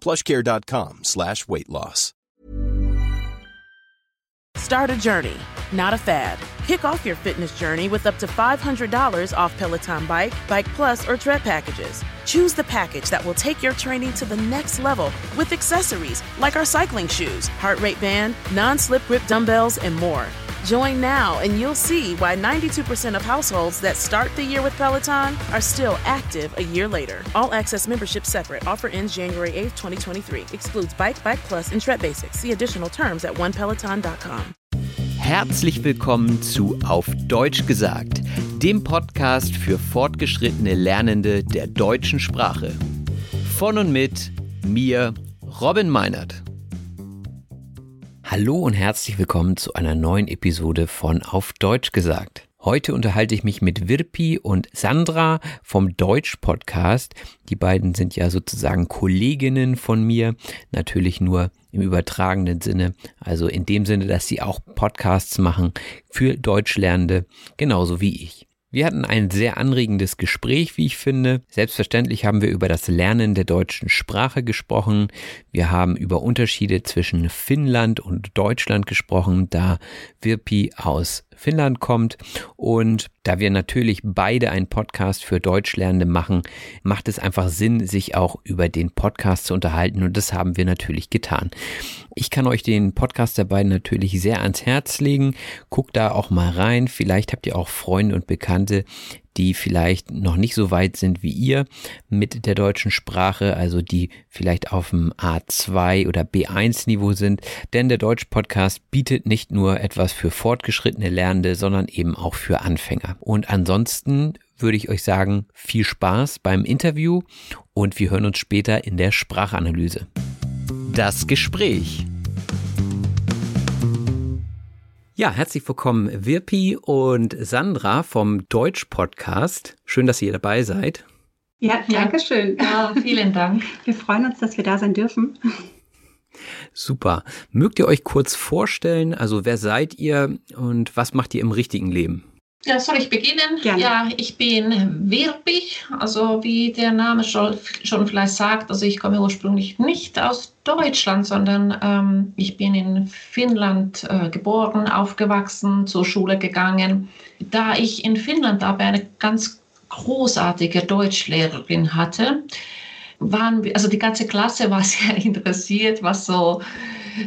plushcare.com slash weight loss. Start a journey, not a fad. Kick off your fitness journey with up to $500 off Peloton Bike, Bike Plus, or Tread packages. Choose the package that will take your training to the next level with accessories like our cycling shoes, heart rate band, non slip grip dumbbells, and more. Join now and you'll see why 92% of households that start the year with Peloton are still active a year later. All access membership separate. Offer ends January 8th, 2023. Excludes Bike, Bike Plus, and Tread Basics. See additional terms at onepeloton.com. Herzlich willkommen zu Auf Deutsch gesagt, dem Podcast für fortgeschrittene Lernende der deutschen Sprache. Von und mit mir, Robin Meinert. Hallo und herzlich willkommen zu einer neuen Episode von Auf Deutsch gesagt. Heute unterhalte ich mich mit Wirpi und Sandra vom Deutsch-Podcast. Die beiden sind ja sozusagen Kolleginnen von mir, natürlich nur im übertragenen Sinne, also in dem Sinne, dass sie auch Podcasts machen für Deutschlernende, genauso wie ich. Wir hatten ein sehr anregendes Gespräch, wie ich finde. Selbstverständlich haben wir über das Lernen der deutschen Sprache gesprochen. Wir haben über Unterschiede zwischen Finnland und Deutschland gesprochen, da Virpi aus Finnland kommt. Und da wir natürlich beide einen Podcast für Deutschlernende machen, macht es einfach Sinn, sich auch über den Podcast zu unterhalten. Und das haben wir natürlich getan. Ich kann euch den Podcast der beiden natürlich sehr ans Herz legen. Guckt da auch mal rein. Vielleicht habt ihr auch Freunde und Bekannte, die vielleicht noch nicht so weit sind wie ihr mit der deutschen Sprache, also die vielleicht auf dem A2 oder B1 Niveau sind. Denn der Deutsch Podcast bietet nicht nur etwas für fortgeschrittene Lernende, sondern eben auch für Anfänger. Und ansonsten würde ich euch sagen, viel Spaß beim Interview und wir hören uns später in der Sprachanalyse. Das Gespräch. Ja, herzlich willkommen Wirpi und Sandra vom Deutsch-Podcast. Schön, dass ihr dabei seid. Ja, danke schön. Ja, vielen Dank. Wir freuen uns, dass wir da sein dürfen. Super. Mögt ihr euch kurz vorstellen, also wer seid ihr und was macht ihr im richtigen Leben? Ja, soll ich beginnen? Gerne. Ja, ich bin Wirbig, also wie der Name schon, schon vielleicht sagt, also ich komme ursprünglich nicht aus Deutschland, sondern ähm, ich bin in Finnland äh, geboren, aufgewachsen, zur Schule gegangen. Da ich in Finnland aber eine ganz großartige Deutschlehrerin hatte, waren wir, also die ganze Klasse war sehr interessiert, was so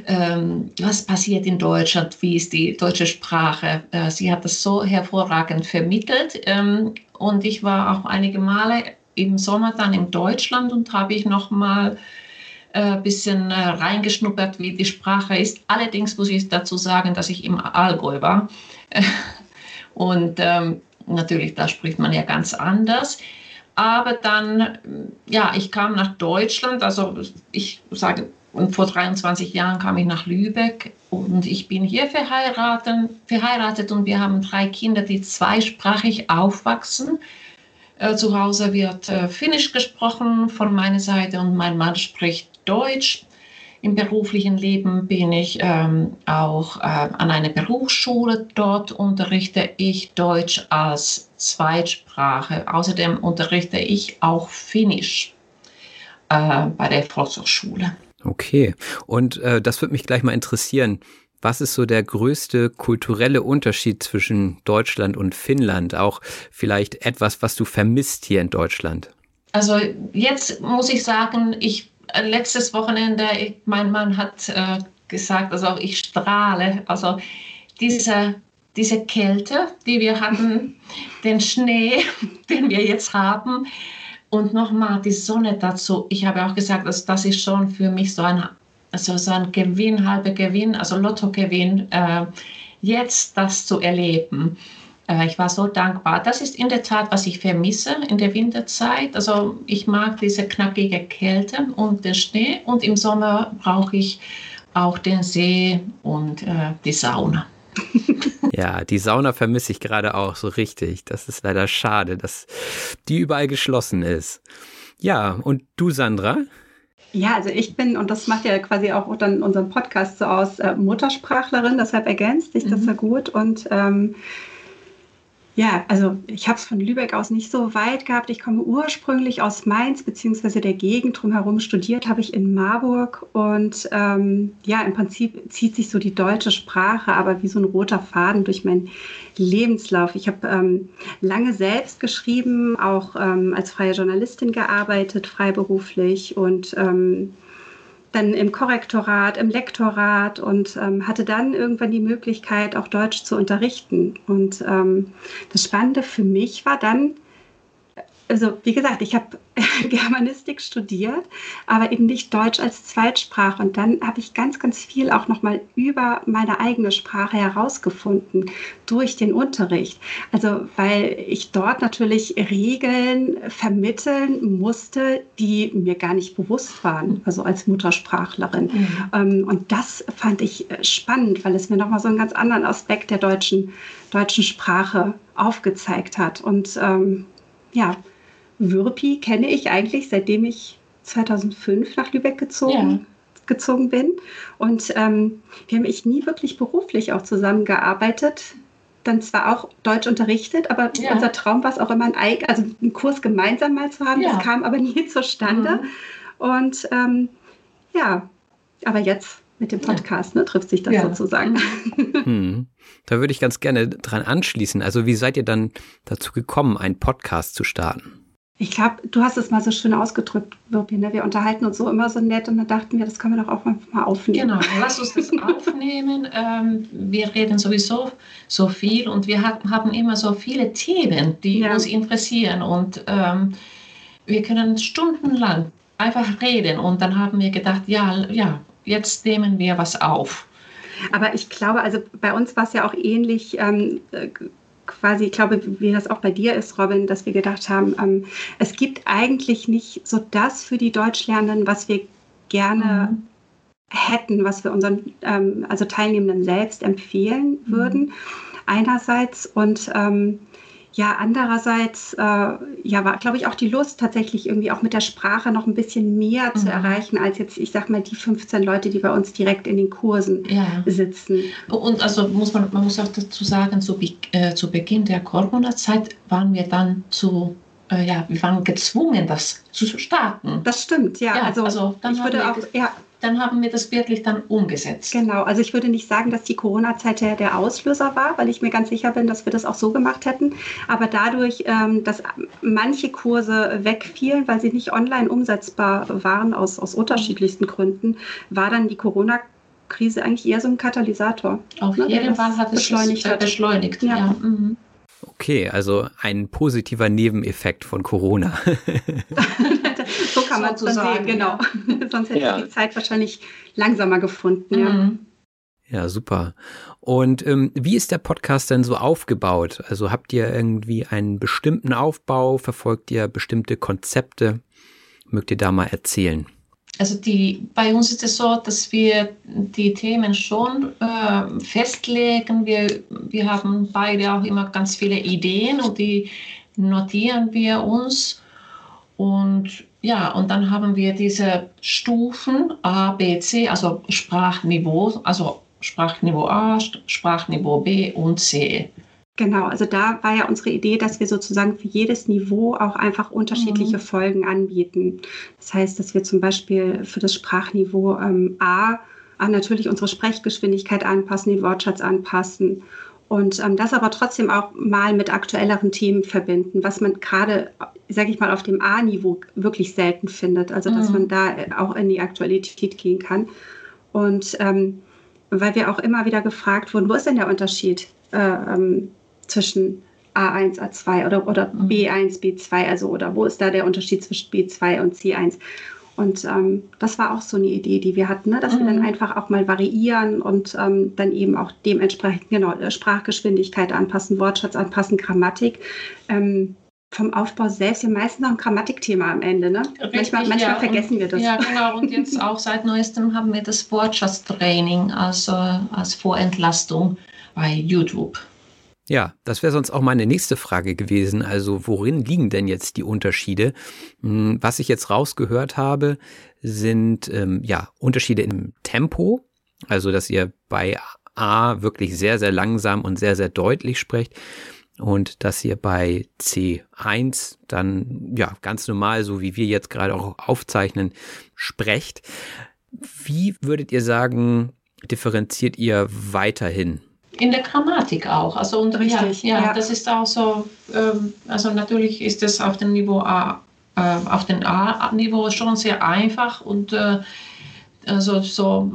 ähm, was passiert in Deutschland, wie ist die deutsche Sprache. Äh, sie hat das so hervorragend vermittelt ähm, und ich war auch einige Male im Sommer dann in Deutschland und habe ich noch mal ein äh, bisschen äh, reingeschnuppert, wie die Sprache ist. Allerdings muss ich dazu sagen, dass ich im Allgäu war und ähm, natürlich, da spricht man ja ganz anders. Aber dann, ja, ich kam nach Deutschland, also ich sage und vor 23 Jahren kam ich nach Lübeck und ich bin hier verheiratet, verheiratet und wir haben drei Kinder, die zweisprachig aufwachsen. Äh, zu Hause wird äh, Finnisch gesprochen von meiner Seite und mein Mann spricht Deutsch. Im beruflichen Leben bin ich ähm, auch äh, an einer Berufsschule. Dort unterrichte ich Deutsch als Zweitsprache. Außerdem unterrichte ich auch Finnisch äh, bei der Volkshochschule. Okay, und äh, das würde mich gleich mal interessieren. Was ist so der größte kulturelle Unterschied zwischen Deutschland und Finnland? Auch vielleicht etwas, was du vermisst hier in Deutschland? Also jetzt muss ich sagen, ich äh, letztes Wochenende, ich, mein Mann hat äh, gesagt, also ich strahle. Also diese, diese Kälte, die wir hatten, den Schnee, den wir jetzt haben und nochmal die Sonne dazu. Ich habe auch gesagt, dass das ist schon für mich so ein also so ein Gewinn, halber Gewinn, also Lottogewinn, äh, jetzt das zu erleben. Äh, ich war so dankbar. Das ist in der Tat, was ich vermisse in der Winterzeit. Also ich mag diese knackige Kälte und den Schnee und im Sommer brauche ich auch den See und äh, die Sauna. Ja, die Sauna vermisse ich gerade auch so richtig. Das ist leider schade, dass die überall geschlossen ist. Ja, und du, Sandra? Ja, also ich bin, und das macht ja quasi auch dann unseren Podcast so aus, äh, Muttersprachlerin, deshalb ergänzt sich das mhm. ja gut. Und ähm, ja, also ich habe es von Lübeck aus nicht so weit gehabt. Ich komme ursprünglich aus Mainz beziehungsweise der Gegend drumherum. Studiert habe ich in Marburg und ähm, ja, im Prinzip zieht sich so die deutsche Sprache, aber wie so ein roter Faden durch meinen Lebenslauf. Ich habe ähm, lange selbst geschrieben, auch ähm, als freie Journalistin gearbeitet, freiberuflich und ähm, dann im Korrektorat, im Lektorat und ähm, hatte dann irgendwann die Möglichkeit, auch Deutsch zu unterrichten. Und ähm, das Spannende für mich war dann, also wie gesagt, ich habe Germanistik studiert, aber eben nicht Deutsch als Zweitsprache. Und dann habe ich ganz, ganz viel auch nochmal über meine eigene Sprache herausgefunden durch den Unterricht. Also weil ich dort natürlich Regeln vermitteln musste, die mir gar nicht bewusst waren, also als Muttersprachlerin. Mhm. Ähm, und das fand ich äh, spannend, weil es mir nochmal so einen ganz anderen Aspekt der deutschen, deutschen Sprache aufgezeigt hat. Und ähm, ja, Würpi kenne ich eigentlich, seitdem ich 2005 nach Lübeck gezogen, ja. gezogen bin. Und ähm, wir haben ich nie wirklich beruflich auch zusammengearbeitet. Dann zwar auch Deutsch unterrichtet, aber ja. unser Traum war es auch immer, ein, also einen Kurs gemeinsam mal zu haben. Ja. Das kam aber nie zustande. Mhm. Und ähm, ja, aber jetzt mit dem Podcast ne, trifft sich das ja. sozusagen. Hm. Da würde ich ganz gerne dran anschließen. Also wie seid ihr dann dazu gekommen, einen Podcast zu starten? Ich glaube, du hast es mal so schön ausgedrückt, Wirpi, ne? Wir unterhalten uns so immer so nett und dann dachten wir, das können wir doch auch mal aufnehmen. Genau, lass uns das aufnehmen. Ähm, wir reden sowieso so viel und wir haben immer so viele Themen, die ja. uns interessieren und ähm, wir können stundenlang einfach reden und dann haben wir gedacht, ja, ja, jetzt nehmen wir was auf. Aber ich glaube, also bei uns war es ja auch ähnlich. Ähm, quasi, ich glaube, wie das auch bei dir ist, Robin, dass wir gedacht haben, ähm, es gibt eigentlich nicht so das für die Deutschlernenden, was wir gerne mhm. hätten, was wir unseren ähm, also Teilnehmenden selbst empfehlen mhm. würden. Mhm. Einerseits und ähm, ja, andererseits äh, ja, war, glaube ich, auch die Lust, tatsächlich irgendwie auch mit der Sprache noch ein bisschen mehr mhm. zu erreichen, als jetzt, ich sag mal, die 15 Leute, die bei uns direkt in den Kursen ja. sitzen. Und also muss man, man muss auch dazu sagen, zu, äh, zu Beginn der Corona-Zeit waren wir dann zu äh, ja, wir waren gezwungen, das zu starten. Das stimmt, ja. ja also, also ich würde auch, ja, dann haben wir das wirklich dann umgesetzt. Genau, also ich würde nicht sagen, dass die Corona-Zeit der, der Auslöser war, weil ich mir ganz sicher bin, dass wir das auch so gemacht hätten. Aber dadurch, ähm, dass manche Kurse wegfielen, weil sie nicht online umsetzbar waren, aus, aus unterschiedlichsten Gründen, war dann die Corona- Krise eigentlich eher so ein Katalysator. Auf ne, jeden Fall hat es beschleunigt. Äh, beschleunigt. Ja. ja. Mhm. Okay, also ein positiver Nebeneffekt von Corona. so kann man es so sehen, genau. Sonst hätte ja. die Zeit wahrscheinlich langsamer gefunden. Ja. Mhm. Ja, super. Und ähm, wie ist der Podcast denn so aufgebaut? Also habt ihr irgendwie einen bestimmten Aufbau? Verfolgt ihr bestimmte Konzepte? Mögt ihr da mal erzählen? Also die, bei uns ist es so, dass wir die Themen schon äh, festlegen. Wir, wir haben beide auch immer ganz viele Ideen und die notieren wir uns. Und ja, und dann haben wir diese Stufen A, B, C, also Sprachniveau, also Sprachniveau A, Sprachniveau B und C. Genau, also da war ja unsere Idee, dass wir sozusagen für jedes Niveau auch einfach unterschiedliche mhm. Folgen anbieten. Das heißt, dass wir zum Beispiel für das Sprachniveau ähm, A, A natürlich unsere Sprechgeschwindigkeit anpassen, den Wortschatz anpassen und ähm, das aber trotzdem auch mal mit aktuelleren Themen verbinden, was man gerade, sage ich mal, auf dem A-Niveau wirklich selten findet. Also dass mhm. man da auch in die Aktualität gehen kann. Und ähm, weil wir auch immer wieder gefragt wurden, wo ist denn der Unterschied äh, ähm, zwischen A1, A2 oder, oder mhm. B1, B2, also oder wo ist da der Unterschied zwischen B2 und C1? Und ähm, das war auch so eine Idee, die wir hatten, ne? dass mhm. wir dann mhm. einfach auch mal variieren und ähm, dann eben auch dementsprechend genau äh, Sprachgeschwindigkeit anpassen, Wortschatz anpassen, Grammatik. Ähm, vom Aufbau selbst ja meistens noch ein Grammatikthema am Ende. Ne? Richtig, manchmal manchmal ja, vergessen und, wir das. Ja, genau. Und jetzt auch seit neuestem haben wir das Wortschatztraining also als Vorentlastung bei YouTube. Ja, das wäre sonst auch meine nächste Frage gewesen. Also worin liegen denn jetzt die Unterschiede? Hm, was ich jetzt rausgehört habe, sind ähm, ja Unterschiede im Tempo, also dass ihr bei A wirklich sehr, sehr langsam und sehr, sehr deutlich sprecht und dass ihr bei C1 dann ja ganz normal, so wie wir jetzt gerade auch aufzeichnen, sprecht. Wie würdet ihr sagen, differenziert ihr weiterhin in der Grammatik auch. Also und Richtig, ja, ja, ja, das ist auch so, ähm, also natürlich ist es auf dem Niveau A, äh, auf dem A-Niveau schon sehr einfach und äh, also so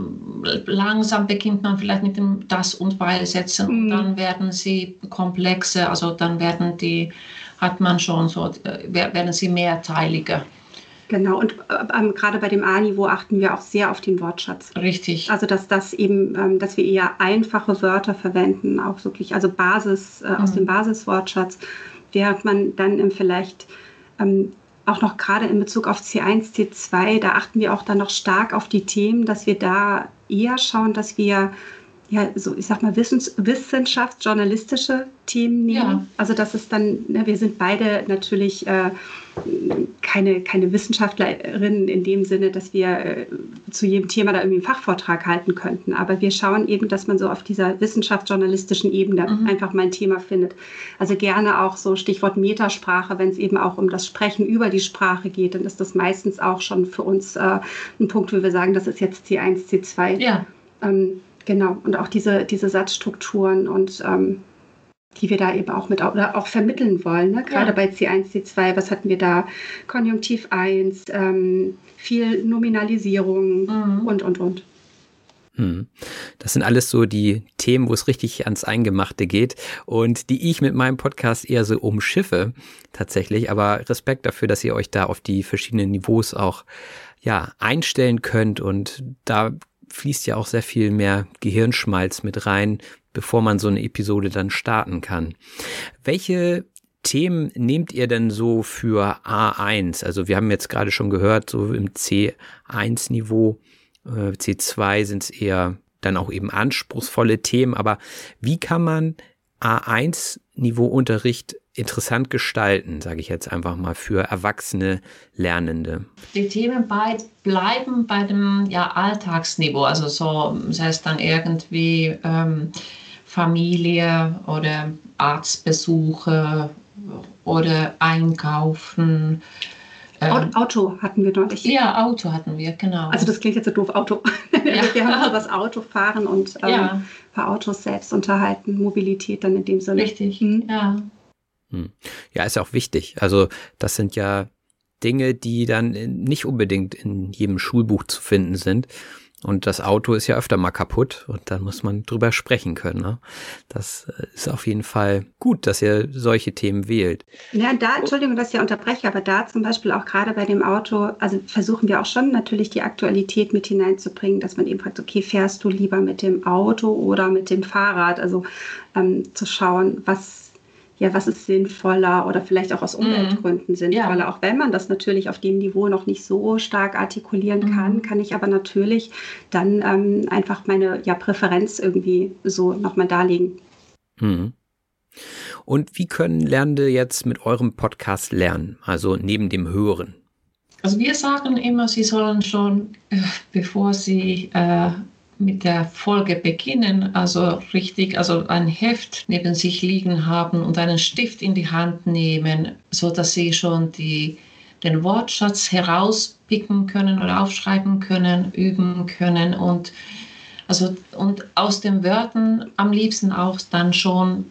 langsam beginnt man vielleicht mit dem das und weil Sätzen mhm. und dann werden sie komplexe, also dann werden die, hat man schon so, äh, werden sie mehrteiliger. Genau, und äh, ähm, gerade bei dem A-Niveau achten wir auch sehr auf den Wortschatz. Richtig. Also dass das eben, ähm, dass wir eher einfache Wörter verwenden, auch wirklich, also Basis äh, mhm. aus dem Basiswortschatz, während man dann im vielleicht ähm, auch noch gerade in Bezug auf C1, C2, da achten wir auch dann noch stark auf die Themen, dass wir da eher schauen, dass wir ja, so ich sag mal, Wissens wissenschaftsjournalistische Themen nehmen. Ja. Also das ist dann, ne, wir sind beide natürlich äh, keine, keine Wissenschaftlerinnen in dem Sinne, dass wir äh, zu jedem Thema da irgendwie einen Fachvortrag halten könnten. Aber wir schauen eben, dass man so auf dieser wissenschaftsjournalistischen Ebene mhm. einfach mal ein Thema findet. Also gerne auch so Stichwort Metasprache, wenn es eben auch um das Sprechen über die Sprache geht, dann ist das meistens auch schon für uns äh, ein Punkt, wo wir sagen, das ist jetzt C1, C2. Ja. Ähm, Genau, und auch diese, diese Satzstrukturen und ähm, die wir da eben auch mit oder auch vermitteln wollen. Ne? Gerade ja. bei C1, C2, was hatten wir da? Konjunktiv 1, ähm, viel Nominalisierung mhm. und, und, und. Hm. Das sind alles so die Themen, wo es richtig ans Eingemachte geht und die ich mit meinem Podcast eher so umschiffe tatsächlich. Aber Respekt dafür, dass ihr euch da auf die verschiedenen Niveaus auch ja einstellen könnt und da fließt ja auch sehr viel mehr Gehirnschmalz mit rein, bevor man so eine Episode dann starten kann. Welche Themen nehmt ihr denn so für A1? Also wir haben jetzt gerade schon gehört, so im C1-Niveau, äh, C2 sind es eher dann auch eben anspruchsvolle Themen, aber wie kann man A1-Niveau-Unterricht interessant gestalten, sage ich jetzt einfach mal, für erwachsene Lernende? Die Themen bei, bleiben bei dem ja, Alltagsniveau, also so, das heißt dann irgendwie ähm, Familie oder Arztbesuche oder Einkaufen. Ähm, Auto hatten wir deutlich. Ja, Auto hatten wir, genau. Also das klingt jetzt so doof, Auto. Ja. wir haben über das Auto fahren und ähm, ja. paar Autos selbst unterhalten, Mobilität dann in dem Sinne. Richtig, mhm. ja. Hm. Ja, ist ja auch wichtig. Also das sind ja Dinge, die dann nicht unbedingt in jedem Schulbuch zu finden sind. Und das Auto ist ja öfter mal kaputt und dann muss man drüber sprechen können. Ne? Das äh, ist auf jeden Fall gut, dass ihr solche Themen wählt. Ja, da, Entschuldigung, dass ich unterbreche, aber da zum Beispiel auch gerade bei dem Auto, also versuchen wir auch schon natürlich die Aktualität mit hineinzubringen, dass man eben fragt, okay, fährst du lieber mit dem Auto oder mit dem Fahrrad? Also ähm, zu schauen, was ja, was ist sinnvoller oder vielleicht auch aus mhm. Umweltgründen mm. sinnvoller. Ja. Auch wenn man das natürlich auf dem Niveau noch nicht so stark artikulieren mm. kann, kann ich aber natürlich dann ähm, einfach meine ja, Präferenz irgendwie so nochmal darlegen. Mm. Und wie können Lernende jetzt mit eurem Podcast lernen? Also neben dem Hören? Also wir sagen immer, Sie sollen schon, äh, bevor Sie äh, mit der Folge beginnen, also richtig, also ein Heft neben sich liegen haben und einen Stift in die Hand nehmen, so dass Sie schon die, den Wortschatz herauspicken können oder aufschreiben können, üben können und also und aus den Wörtern am liebsten auch dann schon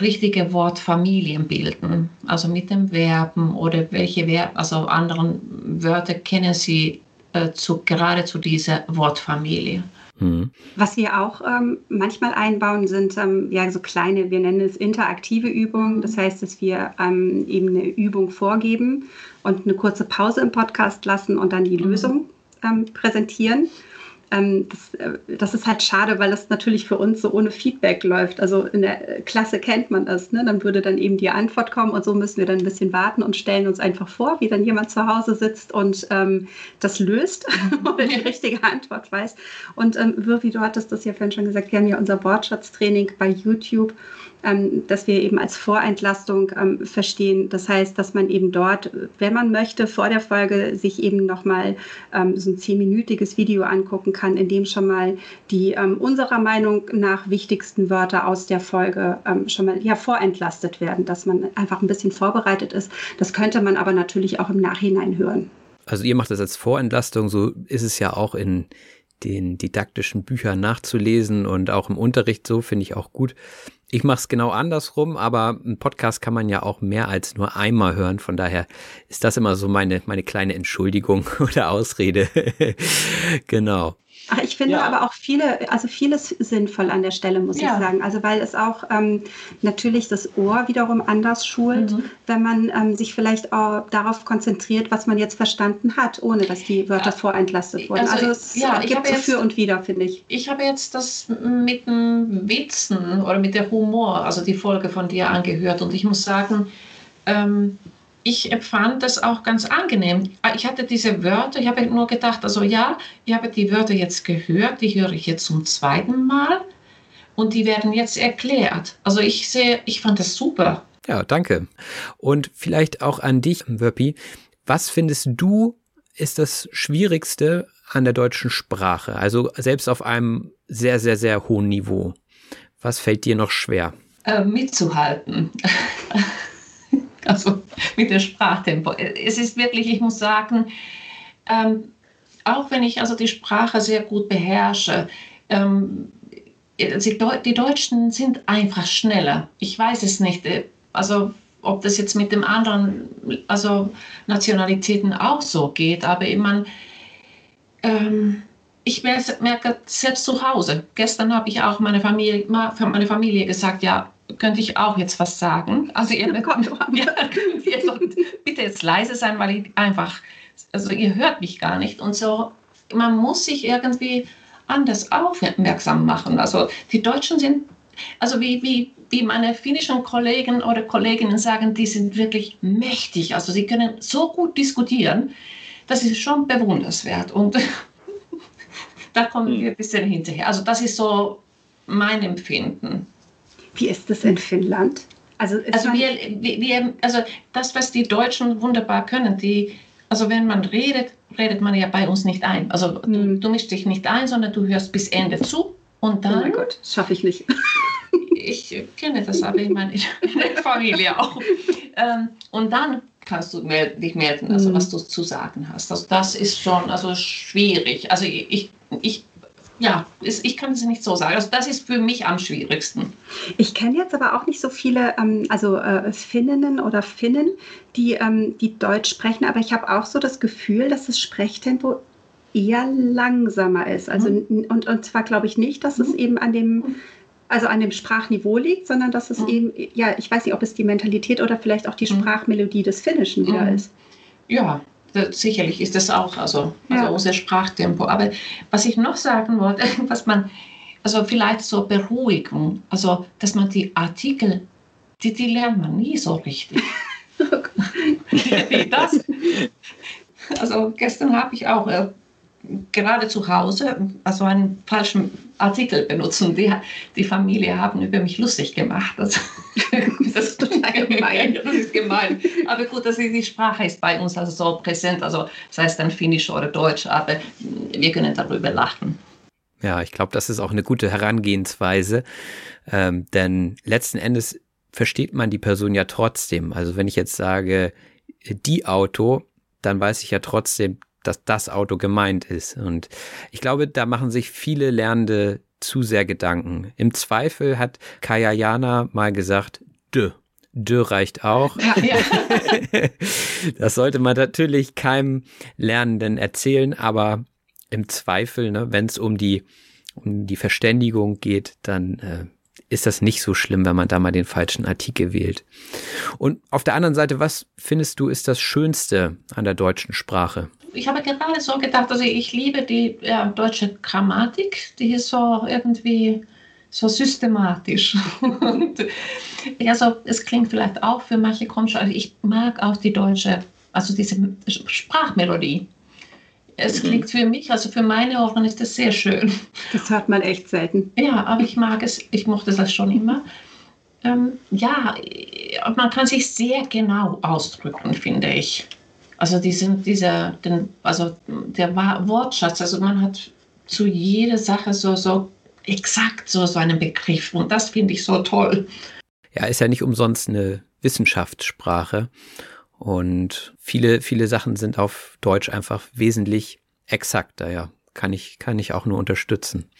richtige Wortfamilien bilden, also mit den Verben oder welche Verb, also anderen Wörter kennen Sie äh, zu, gerade zu dieser Wortfamilie. Mhm. Was wir auch ähm, manchmal einbauen, sind ähm, ja so kleine, wir nennen es interaktive Übungen. Das heißt, dass wir ähm, eben eine Übung vorgeben und eine kurze Pause im Podcast lassen und dann die mhm. Lösung ähm, präsentieren ähm, das, äh, das, ist halt schade, weil das natürlich für uns so ohne Feedback läuft. Also in der Klasse kennt man das. Ne? Dann würde dann eben die Antwort kommen und so müssen wir dann ein bisschen warten und stellen uns einfach vor, wie dann jemand zu Hause sitzt und ähm, das löst oder die richtige Antwort weiß. Und ähm, Wirvi, du hattest das ja vorhin schon gesagt, wir haben ja unser Wortschatztraining bei YouTube ähm, dass wir eben als Vorentlastung ähm, verstehen. Das heißt, dass man eben dort, wenn man möchte, vor der Folge sich eben nochmal ähm, so ein zehnminütiges Video angucken kann, in dem schon mal die ähm, unserer Meinung nach wichtigsten Wörter aus der Folge ähm, schon mal ja, vorentlastet werden, dass man einfach ein bisschen vorbereitet ist. Das könnte man aber natürlich auch im Nachhinein hören. Also ihr macht das als Vorentlastung, so ist es ja auch in den didaktischen Büchern nachzulesen und auch im Unterricht so, finde ich auch gut. Ich mache es genau andersrum, aber ein Podcast kann man ja auch mehr als nur einmal hören. Von daher ist das immer so meine, meine kleine Entschuldigung oder Ausrede. genau. Ach, ich finde ja. aber auch viele, also vieles sinnvoll an der Stelle, muss ja. ich sagen. Also weil es auch ähm, natürlich das Ohr wiederum anders schult, mhm. wenn man ähm, sich vielleicht auch darauf konzentriert, was man jetzt verstanden hat, ohne dass die Wörter ja. vorentlastet wurden. Also, also es ja, gibt so für und wieder, finde ich. Ich habe jetzt das mit dem Witzen oder mit der Humor, also die Folge von dir angehört und ich muss sagen, ähm, ich empfand das auch ganz angenehm. Ich hatte diese Wörter, ich habe nur gedacht, also ja, ich habe die Wörter jetzt gehört, die höre ich jetzt zum zweiten Mal und die werden jetzt erklärt. Also ich sehe, ich fand das super. Ja, danke. Und vielleicht auch an dich, Wörpi. Was findest du ist das Schwierigste an der deutschen Sprache? Also selbst auf einem sehr, sehr, sehr hohen Niveau. Was fällt dir noch schwer? Äh, mitzuhalten. also mit dem Sprachtempo. Es ist wirklich, ich muss sagen, ähm, auch wenn ich also die Sprache sehr gut beherrsche, ähm, die Deutschen sind einfach schneller. Ich weiß es nicht. Äh, also ob das jetzt mit den anderen also Nationalitäten auch so geht, aber meine, ähm, ich merke selbst zu Hause. Gestern habe ich auch meine Familie, meine Familie gesagt, ja, könnte ich auch jetzt was sagen. Also ihr bekommt ja, bitte jetzt leise sein, weil ich einfach, also ihr hört mich gar nicht und so. Man muss sich irgendwie anders aufmerksam machen. Also die Deutschen sind, also wie, wie, wie meine finnischen Kollegen oder Kolleginnen sagen, die sind wirklich mächtig. Also sie können so gut diskutieren. Das ist schon bewunderswert und da kommen wir ein bisschen hinterher. Also das ist so mein Empfinden. Wie ist das in Finnland? Also, also, wir, wir, also das, was die Deutschen wunderbar können, die, also wenn man redet, redet man ja bei uns nicht ein. Also du, hm. du mischst dich nicht ein, sondern du hörst bis Ende zu und dann. Oh mein Gott, das schaffe ich nicht. ich kenne das aber in meiner Familie auch. Ähm, und dann kannst du dich melden, also was hm. du zu sagen hast. Also das ist schon also schwierig. Also ich, ich ja, ich kann es nicht so sagen. Also das ist für mich am schwierigsten. Ich kenne jetzt aber auch nicht so viele, ähm, also äh, Finninnen oder Finnen, die, ähm, die Deutsch sprechen, aber ich habe auch so das Gefühl, dass das Sprechtempo eher langsamer ist. Also mhm. und, und zwar glaube ich nicht, dass mhm. es eben an dem also an dem Sprachniveau liegt, sondern dass es mhm. eben, ja, ich weiß nicht, ob es die Mentalität oder vielleicht auch die mhm. Sprachmelodie des Finnischen wieder mhm. ist. Ja, sicherlich ist das auch also, also ja. unser Sprachtempo. Aber was ich noch sagen wollte, was man, also vielleicht so Beruhigung, also dass man die Artikel, die, die lernt man nie so richtig. das, also gestern habe ich auch äh, gerade zu Hause also einen falschen Artikel benutzen. Die, die Familie haben über mich lustig gemacht. Also, das ist total gemein. das ist gemein. Aber gut, das ist, die Sprache ist bei uns also so präsent. Also das heißt dann Finnisch oder Deutsch, aber wir können darüber lachen. Ja, ich glaube, das ist auch eine gute Herangehensweise, ähm, denn letzten Endes versteht man die Person ja trotzdem. Also wenn ich jetzt sage, die Auto, dann weiß ich ja trotzdem, dass das Auto gemeint ist. Und ich glaube, da machen sich viele Lernende zu sehr Gedanken. Im Zweifel hat Kaya Jana mal gesagt, dö. Dö reicht auch. Ja, ja. das sollte man natürlich keinem Lernenden erzählen, aber im Zweifel, ne, wenn es um die, um die Verständigung geht, dann äh, ist das nicht so schlimm, wenn man da mal den falschen Artikel wählt. Und auf der anderen Seite, was findest du ist das Schönste an der deutschen Sprache? Ich habe gerade so gedacht, also ich liebe die ja, deutsche Grammatik, die ist so irgendwie so systematisch. Und, also es klingt vielleicht auch für manche komisch, aber ich mag auch die deutsche, also diese Sprachmelodie. Es mhm. klingt für mich, also für meine Ohren ist das sehr schön. Das hört man echt selten. Ja, aber ich mag es, ich mochte das schon immer. Ähm, ja, man kann sich sehr genau ausdrücken, finde ich. Also, diesen, dieser, den, also der Wortschatz, also man hat zu jeder Sache so, so exakt so, so einen Begriff und das finde ich so toll. Ja, ist ja nicht umsonst eine Wissenschaftssprache. Und viele, viele Sachen sind auf Deutsch einfach wesentlich exakter, ja. Kann ich, kann ich auch nur unterstützen.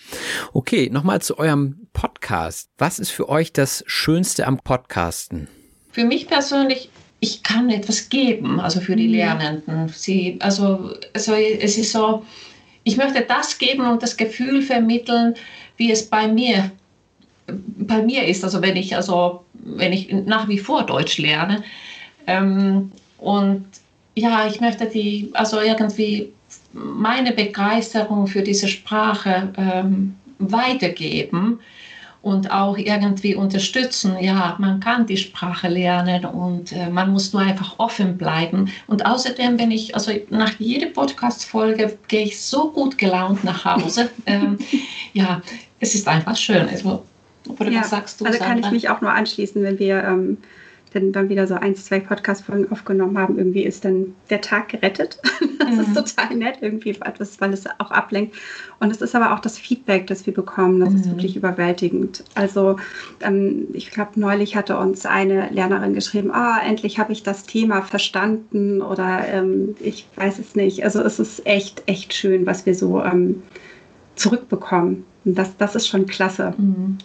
Okay, nochmal zu eurem Podcast. Was ist für euch das Schönste am Podcasten? Für mich persönlich, ich kann etwas geben, also für die mhm. Lernenden. Sie, also, also es ist so, ich möchte das geben und das Gefühl vermitteln, wie es bei mir bei mir ist, also wenn ich also wenn ich nach wie vor Deutsch lerne, ähm, und ja, ich möchte die, also irgendwie meine Begeisterung für diese Sprache ähm, weitergeben und auch irgendwie unterstützen. Ja, man kann die Sprache lernen und äh, man muss nur einfach offen bleiben. Und außerdem bin ich, also nach jeder Podcast-Folge gehe ich so gut gelaunt nach Hause. ähm, ja, es ist einfach schön. Also, oder ja, was sagst du? Also kann Sandra? ich mich auch nur anschließen, wenn wir ähm, dann, dann wieder so ein, zwei Podcast-Folgen aufgenommen haben, irgendwie ist dann der Tag gerettet. das mhm. ist total nett, irgendwie etwas, weil es auch ablenkt. Und es ist aber auch das Feedback, das wir bekommen, das mhm. ist wirklich überwältigend. Also ähm, ich glaube, neulich hatte uns eine Lernerin geschrieben, ah, endlich habe ich das Thema verstanden oder ähm, ich weiß es nicht. Also es ist echt, echt schön, was wir so ähm, zurückbekommen. Und das, das ist schon klasse. Mhm.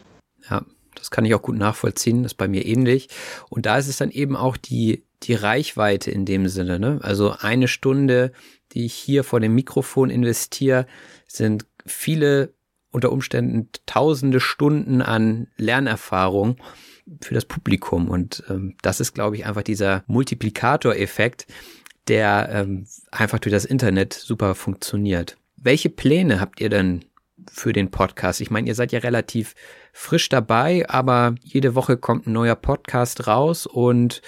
Ja, das kann ich auch gut nachvollziehen, das ist bei mir ähnlich. Und da ist es dann eben auch die, die Reichweite in dem Sinne. Ne? Also eine Stunde, die ich hier vor dem Mikrofon investiere, sind viele unter Umständen tausende Stunden an Lernerfahrung für das Publikum. Und ähm, das ist, glaube ich, einfach dieser Multiplikatoreffekt, der ähm, einfach durch das Internet super funktioniert. Welche Pläne habt ihr denn für den Podcast? Ich meine, ihr seid ja relativ frisch dabei, aber jede Woche kommt ein neuer Podcast raus und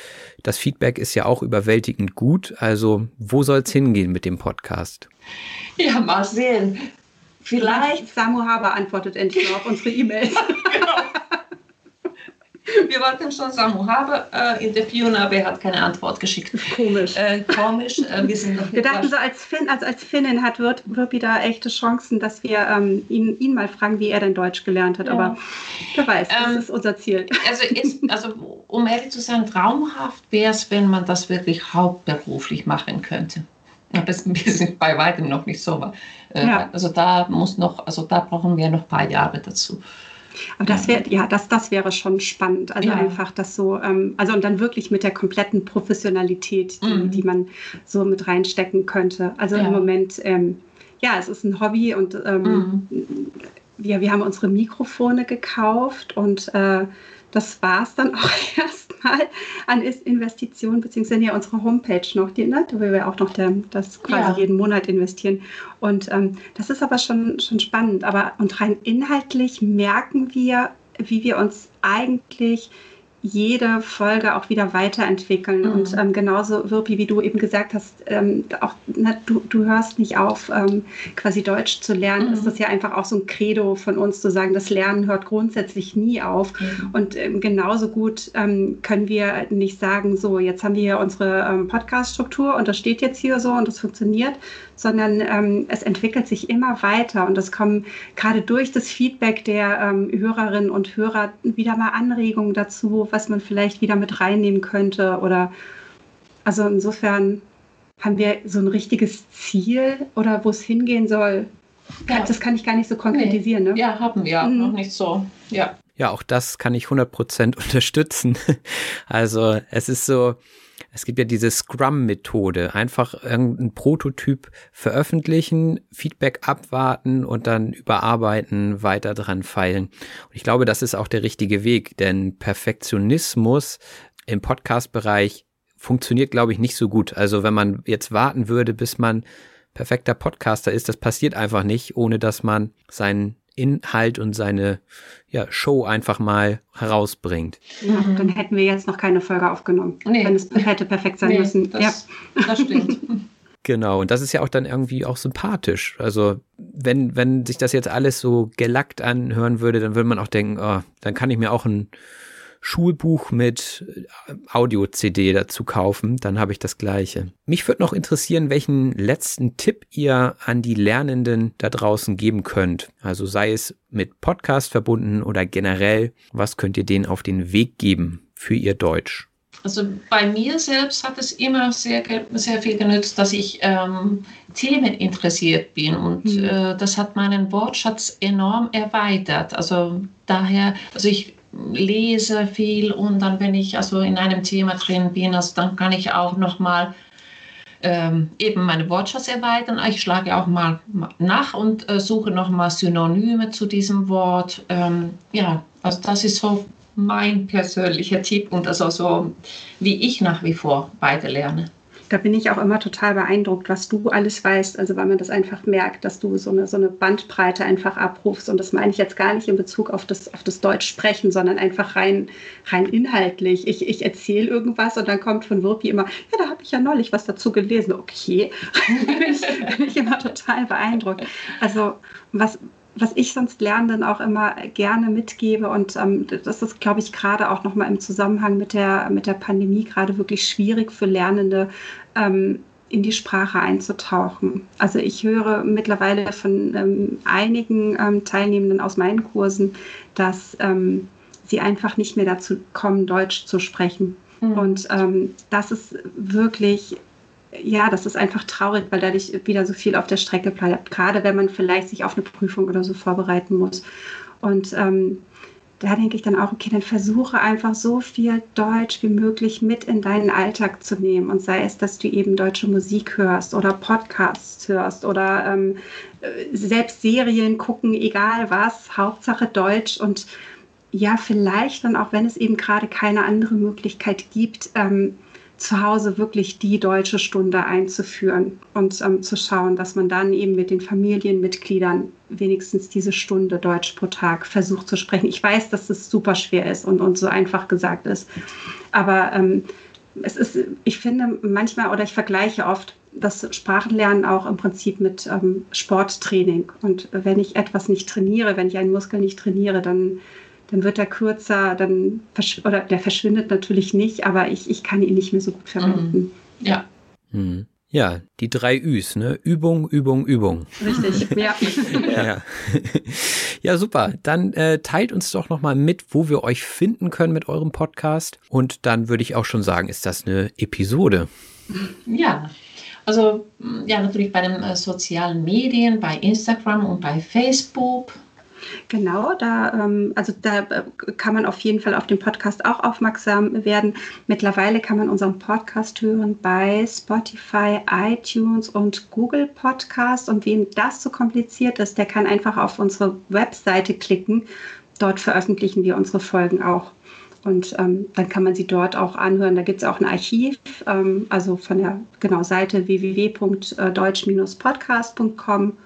das Feedback ist ja auch überwältigend gut. Also, wo soll es hingehen mit dem Podcast? Ja, mal sehen. Vielleicht Samu Haber antwortet endlich auf unsere E-Mails. genau. Wir wollten schon Samu Haber äh, interviewen, aber er hat keine Antwort geschickt. Komisch. Äh, komisch. Äh, wir, sind noch wir dachten so, als, Finn, als, als Finnin hat wird, wird wieder echte Chancen, dass wir ähm, ihn, ihn mal fragen, wie er denn Deutsch gelernt hat. Ja. Aber wer weiß, das ähm, ist unser Ziel. Also, jetzt, also um ehrlich zu sein, traumhaft wäre es, wenn man das wirklich hauptberuflich machen könnte. Aber das ist bei weitem noch nicht so. Äh, ja. Also da muss noch, also da brauchen wir noch ein paar Jahre dazu. Aber das wäre, ja, das, das wäre schon spannend. Also ja. einfach das so, ähm, also und dann wirklich mit der kompletten Professionalität, die, mhm. die man so mit reinstecken könnte. Also ja. im Moment, ähm, ja, es ist ein Hobby und ähm, mhm. wir, wir haben unsere Mikrofone gekauft und äh, das war es dann auch erstmal an Investitionen, beziehungsweise ja unsere Homepage noch, die, ne, wo wir auch noch der, das quasi ja. jeden Monat investieren. Und ähm, das ist aber schon, schon spannend. Aber und rein inhaltlich merken wir, wie wir uns eigentlich jede Folge auch wieder weiterentwickeln. Mhm. Und ähm, genauso, Wirpi, wie du eben gesagt hast, ähm, auch na, du, du hörst nicht auf, ähm, quasi Deutsch zu lernen. Mhm. Ist das ja einfach auch so ein Credo von uns zu sagen, das Lernen hört grundsätzlich nie auf. Mhm. Und ähm, genauso gut ähm, können wir nicht sagen, so, jetzt haben wir hier unsere ähm, Podcast-Struktur und das steht jetzt hier so und das funktioniert, sondern ähm, es entwickelt sich immer weiter und es kommen gerade durch das Feedback der ähm, Hörerinnen und Hörer wieder mal Anregungen dazu, was man vielleicht wieder mit reinnehmen könnte oder also insofern haben wir so ein richtiges Ziel oder wo es hingehen soll. Ja. Das kann ich gar nicht so konkretisieren. Nee. Ne? Ja, haben wir mhm. noch nicht so. Ja. Ja, auch das kann ich 100% unterstützen. Also es ist so, es gibt ja diese Scrum-Methode. Einfach irgendein Prototyp veröffentlichen, Feedback abwarten und dann überarbeiten, weiter dran feilen. Und ich glaube, das ist auch der richtige Weg, denn Perfektionismus im Podcast-Bereich funktioniert, glaube ich, nicht so gut. Also wenn man jetzt warten würde, bis man perfekter Podcaster ist, das passiert einfach nicht, ohne dass man seinen Inhalt und seine ja, Show einfach mal herausbringt. Ja, dann hätten wir jetzt noch keine Folge aufgenommen, nee. wenn es hätte perfekt sein nee, müssen. Das, ja. das stimmt. Genau, und das ist ja auch dann irgendwie auch sympathisch. Also, wenn, wenn sich das jetzt alles so gelackt anhören würde, dann würde man auch denken, oh, dann kann ich mir auch ein Schulbuch mit äh, Audio-CD dazu kaufen, dann habe ich das gleiche. Mich würde noch interessieren, welchen letzten Tipp ihr an die Lernenden da draußen geben könnt. Also sei es mit Podcast verbunden oder generell, was könnt ihr denen auf den Weg geben für ihr Deutsch? Also bei mir selbst hat es immer sehr, sehr viel genützt, dass ich ähm, Themen interessiert bin und mhm. äh, das hat meinen Wortschatz enorm erweitert. Also daher, also ich lese viel und dann, wenn ich also in einem Thema drin bin, also dann kann ich auch noch mal ähm, eben meine Wortschatz erweitern. Ich schlage auch mal nach und äh, suche noch mal Synonyme zu diesem Wort. Ähm, ja, also das ist so mein persönlicher Tipp und also so, wie ich nach wie vor weiter lerne da bin ich auch immer total beeindruckt, was du alles weißt. Also weil man das einfach merkt, dass du so eine, so eine Bandbreite einfach abrufst. Und das meine ich jetzt gar nicht in Bezug auf das, auf das Deutsch sprechen, sondern einfach rein, rein inhaltlich. Ich, ich erzähle irgendwas und dann kommt von Wirpi immer, ja, da habe ich ja neulich was dazu gelesen. Okay, bin, ich, bin ich immer total beeindruckt. Also was, was ich sonst Lernenden auch immer gerne mitgebe und ähm, das ist, glaube ich, gerade auch nochmal im Zusammenhang mit der, mit der Pandemie gerade wirklich schwierig für Lernende, ähm, in die Sprache einzutauchen. Also ich höre mittlerweile von ähm, einigen ähm, Teilnehmenden aus meinen Kursen, dass ähm, sie einfach nicht mehr dazu kommen, Deutsch zu sprechen. Mhm. Und ähm, das ist wirklich ja, das ist einfach traurig, weil dadurch wieder so viel auf der Strecke bleibt, gerade wenn man vielleicht sich auf eine Prüfung oder so vorbereiten muss. Und ähm, da denke ich dann auch, okay, dann versuche einfach so viel Deutsch wie möglich mit in deinen Alltag zu nehmen. Und sei es, dass du eben deutsche Musik hörst oder Podcasts hörst oder ähm, selbst Serien gucken, egal was, Hauptsache Deutsch und ja, vielleicht dann auch, wenn es eben gerade keine andere Möglichkeit gibt, ähm, zu Hause wirklich die deutsche Stunde einzuführen und ähm, zu schauen, dass man dann eben mit den Familienmitgliedern wenigstens diese Stunde Deutsch pro Tag versucht zu sprechen. Ich weiß, dass es super schwer ist und, und so einfach gesagt ist. Aber ähm, es ist, ich finde manchmal oder ich vergleiche oft das Sprachenlernen auch im Prinzip mit ähm, Sporttraining. Und wenn ich etwas nicht trainiere, wenn ich einen Muskel nicht trainiere, dann dann wird er kürzer, dann oder der verschwindet natürlich nicht, aber ich, ich kann ihn nicht mehr so gut verwenden. Mhm. Ja. Mhm. Ja, die drei Üs, ne? Übung, Übung, Übung. Richtig, ja. ja, ja. ja, super. Dann äh, teilt uns doch nochmal mit, wo wir euch finden können mit eurem Podcast. Und dann würde ich auch schon sagen, ist das eine Episode? Ja, also ja, natürlich bei den äh, sozialen Medien, bei Instagram und bei Facebook Genau, da, ähm, also da äh, kann man auf jeden Fall auf den Podcast auch aufmerksam werden. Mittlerweile kann man unseren Podcast hören bei Spotify, iTunes und Google Podcast. Und wem das zu so kompliziert ist, der kann einfach auf unsere Webseite klicken. Dort veröffentlichen wir unsere Folgen auch. Und ähm, dann kann man sie dort auch anhören. Da gibt es auch ein Archiv, ähm, also von der genau Seite www.deutsch-podcast.com.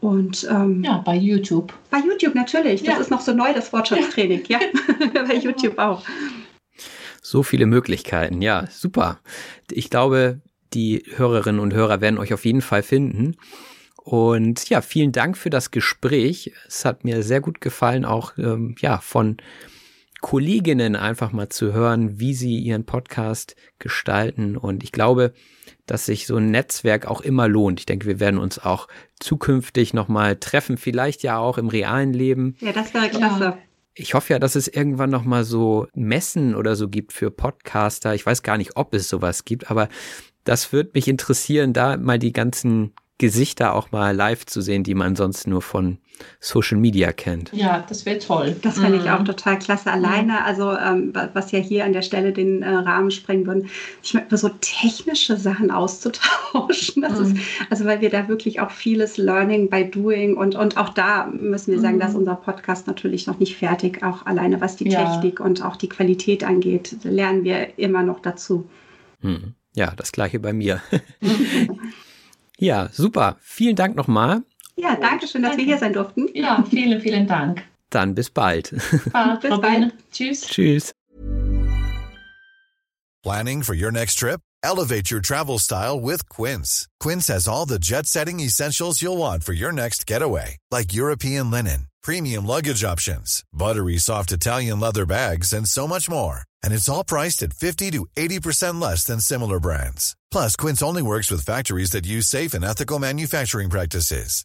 Und ähm, ja, bei YouTube. Bei YouTube natürlich. Das ja. ist noch so neu, das Wortschatztraining. Ja, ja. bei YouTube auch. So viele Möglichkeiten. Ja, super. Ich glaube, die Hörerinnen und Hörer werden euch auf jeden Fall finden. Und ja, vielen Dank für das Gespräch. Es hat mir sehr gut gefallen, auch ähm, ja von Kolleginnen einfach mal zu hören, wie sie ihren Podcast gestalten. Und ich glaube, dass sich so ein Netzwerk auch immer lohnt. Ich denke, wir werden uns auch zukünftig nochmal treffen, vielleicht ja auch im realen Leben. Ja, das wäre klasse. Ja. Ich hoffe ja, dass es irgendwann nochmal so Messen oder so gibt für Podcaster. Ich weiß gar nicht, ob es sowas gibt, aber das würde mich interessieren, da mal die ganzen Gesichter auch mal live zu sehen, die man sonst nur von Social Media kennt. Ja, das wäre toll. Das fände ich auch mhm. total klasse. Alleine, mhm. also ähm, was ja hier an der Stelle den äh, Rahmen sprengen würden, ich meine, so technische Sachen auszutauschen. Das mhm. ist, also weil wir da wirklich auch vieles Learning by Doing und, und auch da müssen wir sagen, mhm. dass unser Podcast natürlich noch nicht fertig, auch alleine was die ja. Technik und auch die Qualität angeht, lernen wir immer noch dazu. Mhm. Ja, das gleiche bei mir. Ja, super. Vielen Dank nochmal. Ja, danke schön, dass danke. wir hier sein durften. Ja, vielen, vielen Dank. Dann bis bald. Bis bald. Tschüss. Tschüss. Planning for your next trip? Elevate your travel style with Quince. Quince has all the jet-setting essentials you'll want for your next getaway, like European linen, premium luggage options, buttery soft Italian leather bags, and so much more. And it's all priced at 50 to 80% less than similar brands. Plus, Quince only works with factories that use safe and ethical manufacturing practices.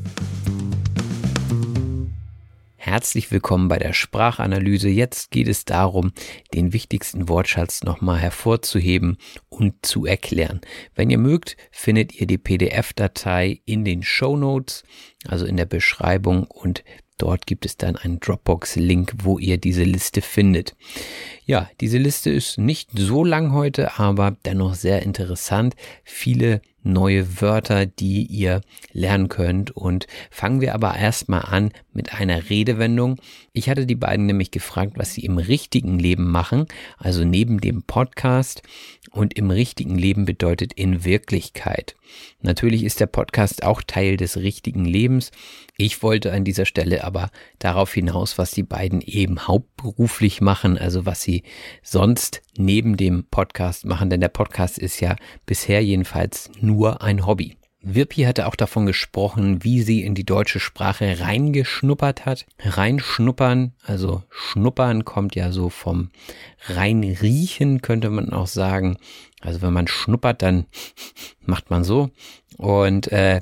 Herzlich willkommen bei der Sprachanalyse. Jetzt geht es darum, den wichtigsten Wortschatz nochmal hervorzuheben und zu erklären. Wenn ihr mögt, findet ihr die PDF-Datei in den Show Notes, also in der Beschreibung und Dort gibt es dann einen Dropbox-Link, wo ihr diese Liste findet. Ja, diese Liste ist nicht so lang heute, aber dennoch sehr interessant. Viele neue Wörter, die ihr lernen könnt. Und fangen wir aber erstmal an mit einer Redewendung. Ich hatte die beiden nämlich gefragt, was sie im richtigen Leben machen, also neben dem Podcast. Und im richtigen Leben bedeutet in Wirklichkeit. Natürlich ist der Podcast auch Teil des richtigen Lebens. Ich wollte an dieser Stelle aber darauf hinaus, was die beiden eben hauptberuflich machen, also was sie sonst neben dem Podcast machen, denn der Podcast ist ja bisher jedenfalls nur ein Hobby. Wirpi hatte auch davon gesprochen, wie sie in die deutsche Sprache reingeschnuppert hat. Reinschnuppern, also schnuppern kommt ja so vom reinriechen, könnte man auch sagen. Also wenn man schnuppert, dann macht man so. Und äh,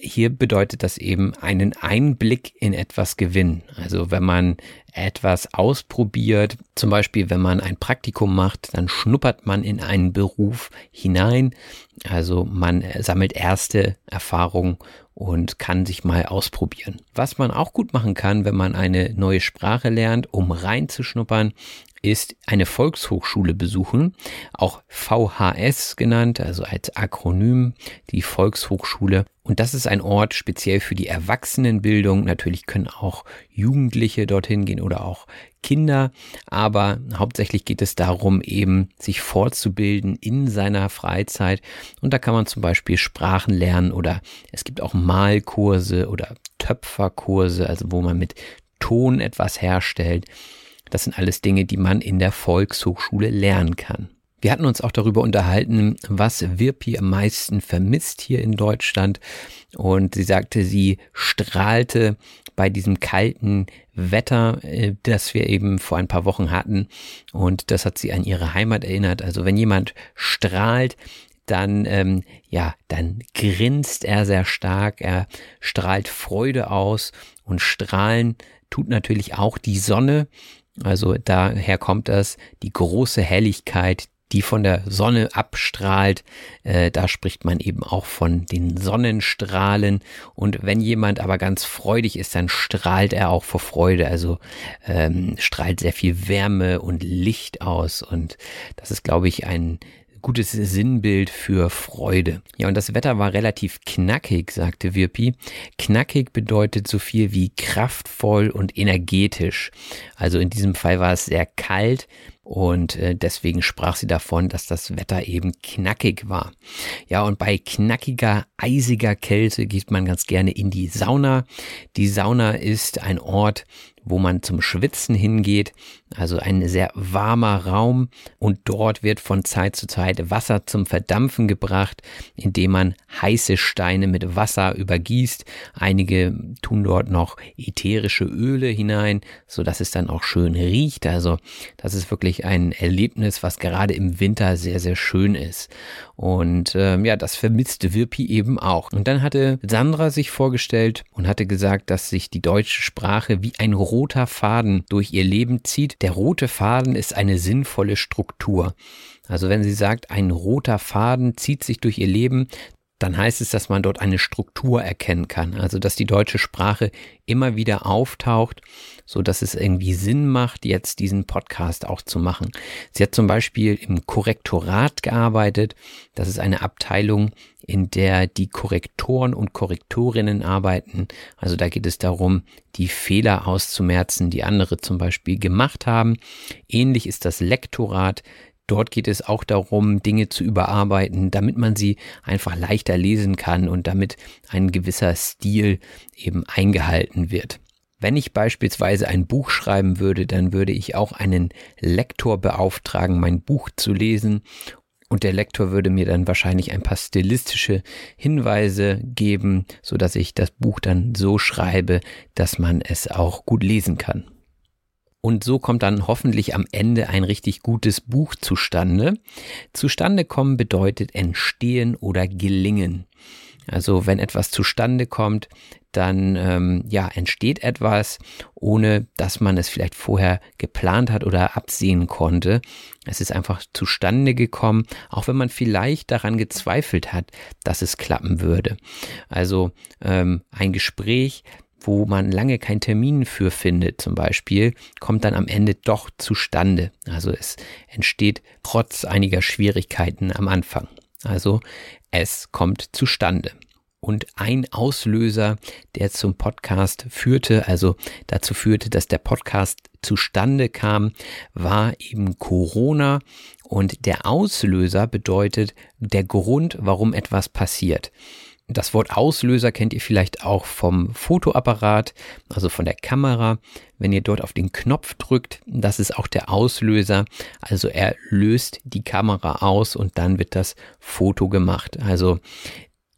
hier bedeutet das eben einen Einblick in etwas gewinnen. Also wenn man etwas ausprobiert, zum Beispiel wenn man ein Praktikum macht, dann schnuppert man in einen Beruf hinein. Also man sammelt erste Erfahrungen und kann sich mal ausprobieren. Was man auch gut machen kann, wenn man eine neue Sprache lernt, um reinzuschnuppern, ist eine Volkshochschule besuchen, auch VHS genannt, also als Akronym die Volkshochschule. Und das ist ein Ort speziell für die Erwachsenenbildung. Natürlich können auch Jugendliche dorthin gehen oder auch Kinder, aber hauptsächlich geht es darum, eben sich fortzubilden in seiner Freizeit. Und da kann man zum Beispiel Sprachen lernen oder es gibt auch Malkurse oder Töpferkurse, also wo man mit Ton etwas herstellt. Das sind alles Dinge, die man in der Volkshochschule lernen kann. Wir hatten uns auch darüber unterhalten, was Wirpi am meisten vermisst hier in Deutschland. Und sie sagte, sie strahlte bei diesem kalten Wetter, äh, das wir eben vor ein paar Wochen hatten. Und das hat sie an ihre Heimat erinnert. Also wenn jemand strahlt, dann ähm, ja, dann grinst er sehr stark, er strahlt Freude aus und strahlen tut natürlich auch die Sonne also daher kommt das, die große Helligkeit, die von der Sonne abstrahlt. Äh, da spricht man eben auch von den Sonnenstrahlen. Und wenn jemand aber ganz freudig ist, dann strahlt er auch vor Freude. Also ähm, strahlt sehr viel Wärme und Licht aus. Und das ist, glaube ich, ein gutes Sinnbild für Freude. Ja, und das Wetter war relativ knackig, sagte Wirpi. Knackig bedeutet so viel wie kraftvoll und energetisch. Also in diesem Fall war es sehr kalt, und äh, deswegen sprach sie davon, dass das Wetter eben knackig war. Ja, und bei knackiger, eisiger Kälte geht man ganz gerne in die Sauna. Die Sauna ist ein Ort, wo man zum Schwitzen hingeht, also ein sehr warmer Raum und dort wird von Zeit zu Zeit Wasser zum Verdampfen gebracht, indem man heiße Steine mit Wasser übergießt. Einige tun dort noch ätherische Öle hinein, so dass es dann auch schön riecht. Also das ist wirklich ein Erlebnis, was gerade im Winter sehr, sehr schön ist. Und ähm, ja, das vermisste Wirpi eben auch. Und dann hatte Sandra sich vorgestellt und hatte gesagt, dass sich die deutsche Sprache wie ein roter Faden durch ihr Leben zieht. Der rote Faden ist eine sinnvolle Struktur. Also wenn sie sagt, ein roter Faden zieht sich durch ihr Leben, dann heißt es, dass man dort eine Struktur erkennen kann. Also, dass die deutsche Sprache immer wieder auftaucht, so dass es irgendwie Sinn macht, jetzt diesen Podcast auch zu machen. Sie hat zum Beispiel im Korrektorat gearbeitet. Das ist eine Abteilung, in der die Korrektoren und Korrektorinnen arbeiten. Also da geht es darum, die Fehler auszumerzen, die andere zum Beispiel gemacht haben. Ähnlich ist das Lektorat. Dort geht es auch darum, Dinge zu überarbeiten, damit man sie einfach leichter lesen kann und damit ein gewisser Stil eben eingehalten wird. Wenn ich beispielsweise ein Buch schreiben würde, dann würde ich auch einen Lektor beauftragen, mein Buch zu lesen und der Lektor würde mir dann wahrscheinlich ein paar stilistische Hinweise geben, so dass ich das Buch dann so schreibe, dass man es auch gut lesen kann. Und so kommt dann hoffentlich am Ende ein richtig gutes Buch zustande. Zustande kommen bedeutet entstehen oder gelingen. Also wenn etwas zustande kommt, dann ähm, ja entsteht etwas, ohne dass man es vielleicht vorher geplant hat oder absehen konnte. Es ist einfach zustande gekommen, auch wenn man vielleicht daran gezweifelt hat, dass es klappen würde. Also ähm, ein Gespräch, wo man lange keinen Termin für findet, zum Beispiel, kommt dann am Ende doch zustande. Also es entsteht trotz einiger Schwierigkeiten am Anfang. Also es kommt zustande. Und ein Auslöser, der zum Podcast führte, also dazu führte, dass der Podcast zustande kam, war eben Corona. Und der Auslöser bedeutet der Grund, warum etwas passiert. Das Wort Auslöser kennt ihr vielleicht auch vom Fotoapparat, also von der Kamera. Wenn ihr dort auf den Knopf drückt, das ist auch der Auslöser. Also er löst die Kamera aus und dann wird das Foto gemacht. Also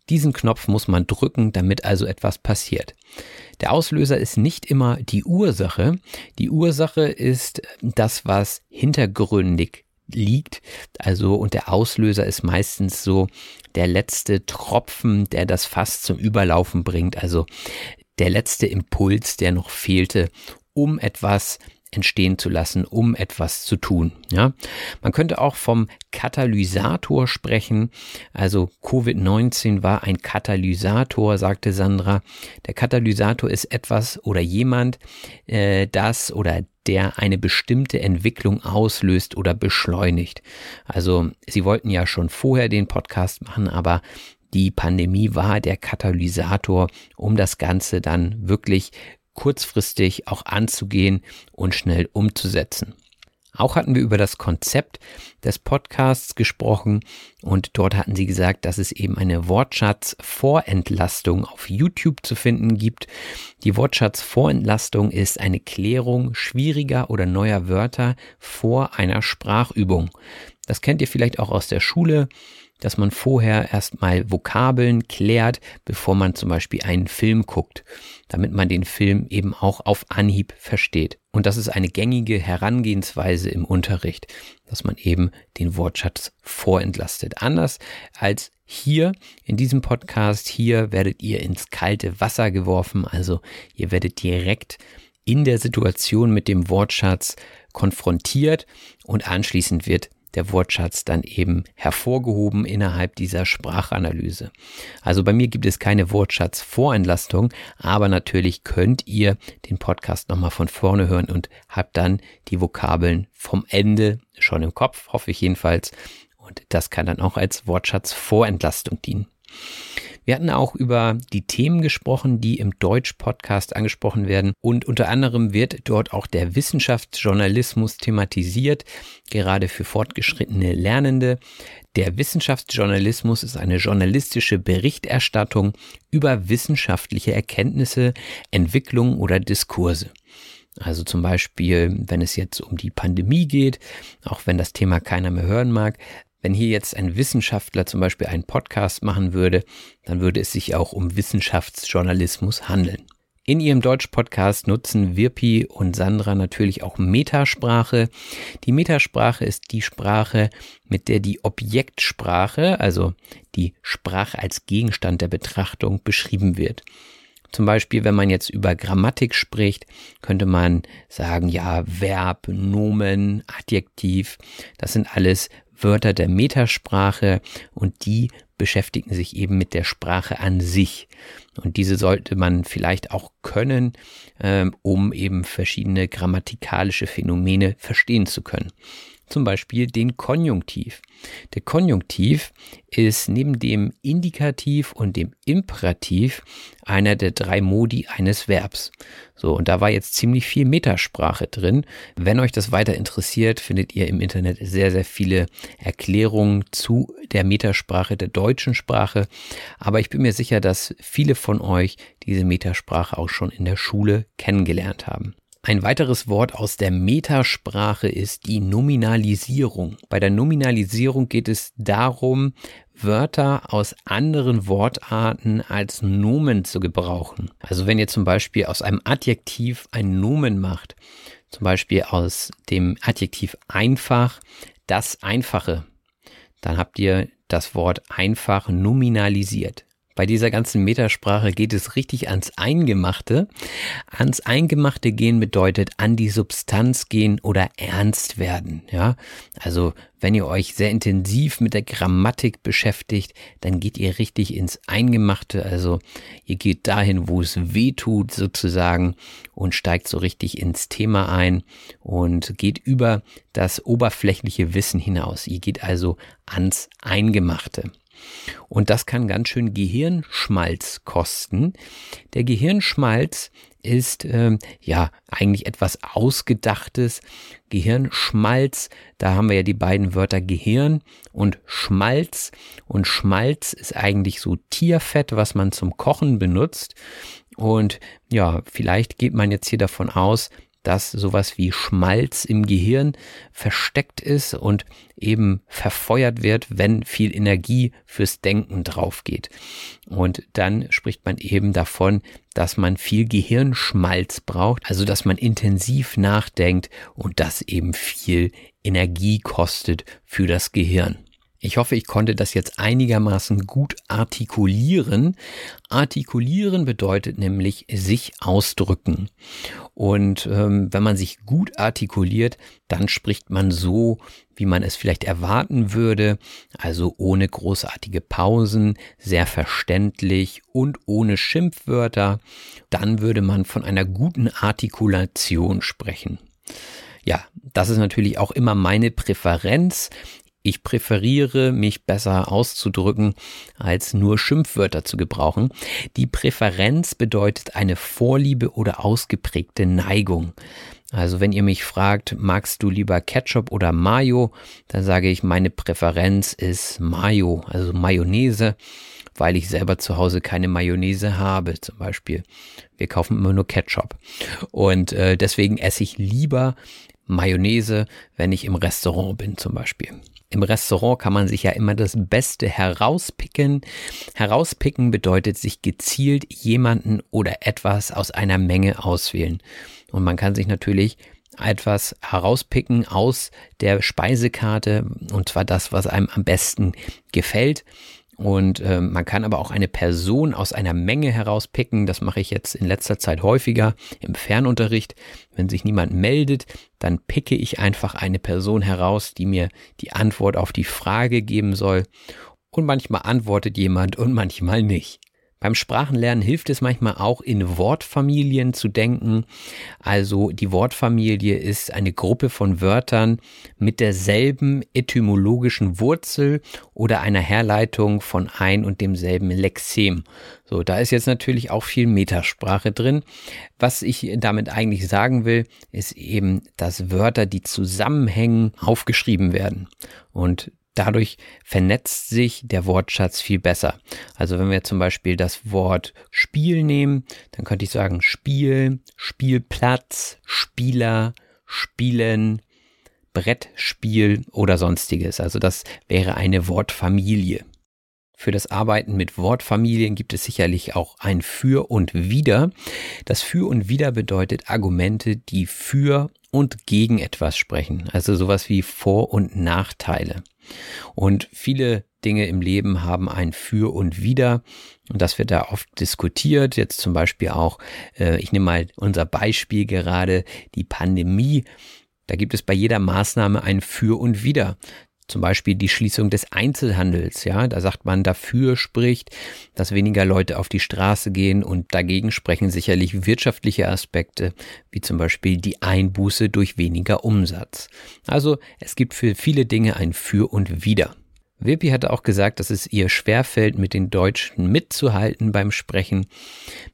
diesen Knopf muss man drücken, damit also etwas passiert. Der Auslöser ist nicht immer die Ursache. Die Ursache ist das, was hintergründig liegt. Also, und der Auslöser ist meistens so der letzte Tropfen, der das Fass zum Überlaufen bringt. Also der letzte Impuls, der noch fehlte, um etwas entstehen zu lassen, um etwas zu tun. Ja, man könnte auch vom Katalysator sprechen. Also Covid-19 war ein Katalysator, sagte Sandra. Der Katalysator ist etwas oder jemand, äh, das oder der eine bestimmte Entwicklung auslöst oder beschleunigt. Also Sie wollten ja schon vorher den Podcast machen, aber die Pandemie war der Katalysator, um das Ganze dann wirklich kurzfristig auch anzugehen und schnell umzusetzen. Auch hatten wir über das Konzept des Podcasts gesprochen und dort hatten sie gesagt, dass es eben eine Wortschatz-Vorentlastung auf YouTube zu finden gibt. Die Wortschatz-Vorentlastung ist eine Klärung schwieriger oder neuer Wörter vor einer Sprachübung. Das kennt ihr vielleicht auch aus der Schule dass man vorher erstmal Vokabeln klärt, bevor man zum Beispiel einen Film guckt, damit man den Film eben auch auf Anhieb versteht. Und das ist eine gängige Herangehensweise im Unterricht, dass man eben den Wortschatz vorentlastet. Anders als hier in diesem Podcast, hier werdet ihr ins kalte Wasser geworfen, also ihr werdet direkt in der Situation mit dem Wortschatz konfrontiert und anschließend wird der Wortschatz dann eben hervorgehoben innerhalb dieser Sprachanalyse. Also bei mir gibt es keine Wortschatzvorentlastung, aber natürlich könnt ihr den Podcast nochmal von vorne hören und habt dann die Vokabeln vom Ende schon im Kopf, hoffe ich jedenfalls. Und das kann dann auch als Wortschatzvorentlastung dienen. Wir hatten auch über die Themen gesprochen, die im Deutsch-Podcast angesprochen werden. Und unter anderem wird dort auch der Wissenschaftsjournalismus thematisiert, gerade für fortgeschrittene Lernende. Der Wissenschaftsjournalismus ist eine journalistische Berichterstattung über wissenschaftliche Erkenntnisse, Entwicklungen oder Diskurse. Also zum Beispiel, wenn es jetzt um die Pandemie geht, auch wenn das Thema keiner mehr hören mag, wenn hier jetzt ein Wissenschaftler zum Beispiel einen Podcast machen würde, dann würde es sich auch um Wissenschaftsjournalismus handeln. In ihrem Deutsch-Podcast nutzen Wirpi und Sandra natürlich auch Metasprache. Die Metasprache ist die Sprache, mit der die Objektsprache, also die Sprache als Gegenstand der Betrachtung, beschrieben wird. Zum Beispiel, wenn man jetzt über Grammatik spricht, könnte man sagen, ja, Verb, Nomen, Adjektiv, das sind alles Wörter der Metasprache und die beschäftigen sich eben mit der Sprache an sich. Und diese sollte man vielleicht auch können, ähm, um eben verschiedene grammatikalische Phänomene verstehen zu können zum Beispiel den Konjunktiv. Der Konjunktiv ist neben dem Indikativ und dem Imperativ einer der drei Modi eines Verbs. So, und da war jetzt ziemlich viel Metasprache drin. Wenn euch das weiter interessiert, findet ihr im Internet sehr, sehr viele Erklärungen zu der Metasprache der deutschen Sprache. Aber ich bin mir sicher, dass viele von euch diese Metasprache auch schon in der Schule kennengelernt haben. Ein weiteres Wort aus der Metasprache ist die Nominalisierung. Bei der Nominalisierung geht es darum, Wörter aus anderen Wortarten als Nomen zu gebrauchen. Also wenn ihr zum Beispiel aus einem Adjektiv ein Nomen macht, zum Beispiel aus dem Adjektiv einfach das Einfache, dann habt ihr das Wort einfach nominalisiert. Bei dieser ganzen Metasprache geht es richtig ans Eingemachte. Ans Eingemachte gehen bedeutet an die Substanz gehen oder ernst werden. Ja, also wenn ihr euch sehr intensiv mit der Grammatik beschäftigt, dann geht ihr richtig ins Eingemachte. Also ihr geht dahin, wo es weh tut sozusagen und steigt so richtig ins Thema ein und geht über das oberflächliche Wissen hinaus. Ihr geht also ans Eingemachte. Und das kann ganz schön Gehirnschmalz kosten. Der Gehirnschmalz ist ähm, ja eigentlich etwas Ausgedachtes. Gehirnschmalz, da haben wir ja die beiden Wörter Gehirn und Schmalz. Und Schmalz ist eigentlich so Tierfett, was man zum Kochen benutzt. Und ja, vielleicht geht man jetzt hier davon aus, dass sowas wie Schmalz im Gehirn versteckt ist und eben verfeuert wird, wenn viel Energie fürs Denken drauf geht. Und dann spricht man eben davon, dass man viel Gehirnschmalz braucht, also dass man intensiv nachdenkt und das eben viel Energie kostet für das Gehirn. Ich hoffe, ich konnte das jetzt einigermaßen gut artikulieren. Artikulieren bedeutet nämlich sich ausdrücken. Und ähm, wenn man sich gut artikuliert, dann spricht man so, wie man es vielleicht erwarten würde, also ohne großartige Pausen, sehr verständlich und ohne Schimpfwörter. Dann würde man von einer guten Artikulation sprechen. Ja, das ist natürlich auch immer meine Präferenz. Ich präferiere, mich besser auszudrücken, als nur Schimpfwörter zu gebrauchen. Die Präferenz bedeutet eine Vorliebe oder ausgeprägte Neigung. Also wenn ihr mich fragt, magst du lieber Ketchup oder Mayo, dann sage ich, meine Präferenz ist Mayo, also Mayonnaise, weil ich selber zu Hause keine Mayonnaise habe zum Beispiel. Wir kaufen immer nur Ketchup. Und äh, deswegen esse ich lieber Mayonnaise, wenn ich im Restaurant bin zum Beispiel. Im Restaurant kann man sich ja immer das Beste herauspicken. Herauspicken bedeutet sich gezielt jemanden oder etwas aus einer Menge auswählen. Und man kann sich natürlich etwas herauspicken aus der Speisekarte und zwar das, was einem am besten gefällt. Und äh, man kann aber auch eine Person aus einer Menge herauspicken. Das mache ich jetzt in letzter Zeit häufiger im Fernunterricht. Wenn sich niemand meldet, dann picke ich einfach eine Person heraus, die mir die Antwort auf die Frage geben soll. Und manchmal antwortet jemand und manchmal nicht. Beim Sprachenlernen hilft es manchmal auch in Wortfamilien zu denken. Also die Wortfamilie ist eine Gruppe von Wörtern mit derselben etymologischen Wurzel oder einer Herleitung von ein und demselben Lexem. So, da ist jetzt natürlich auch viel Metasprache drin. Was ich damit eigentlich sagen will, ist eben, dass Wörter, die zusammenhängen, aufgeschrieben werden. Und Dadurch vernetzt sich der Wortschatz viel besser. Also wenn wir zum Beispiel das Wort Spiel nehmen, dann könnte ich sagen Spiel, Spielplatz, Spieler, Spielen, Brettspiel oder sonstiges. Also das wäre eine Wortfamilie. Für das Arbeiten mit Wortfamilien gibt es sicherlich auch ein Für und Wider. Das Für und Wider bedeutet Argumente, die für und gegen etwas sprechen. Also sowas wie Vor- und Nachteile. Und viele Dinge im Leben haben ein Für und Wider. Und das wird da oft diskutiert. Jetzt zum Beispiel auch, äh, ich nehme mal unser Beispiel gerade, die Pandemie. Da gibt es bei jeder Maßnahme ein Für und Wider. Zum Beispiel die Schließung des Einzelhandels, ja, da sagt man, dafür spricht, dass weniger Leute auf die Straße gehen und dagegen sprechen sicherlich wirtschaftliche Aspekte, wie zum Beispiel die Einbuße durch weniger Umsatz. Also es gibt für viele Dinge ein Für und Wider. Wirpi hatte auch gesagt, dass es ihr schwerfällt, mit den Deutschen mitzuhalten beim Sprechen.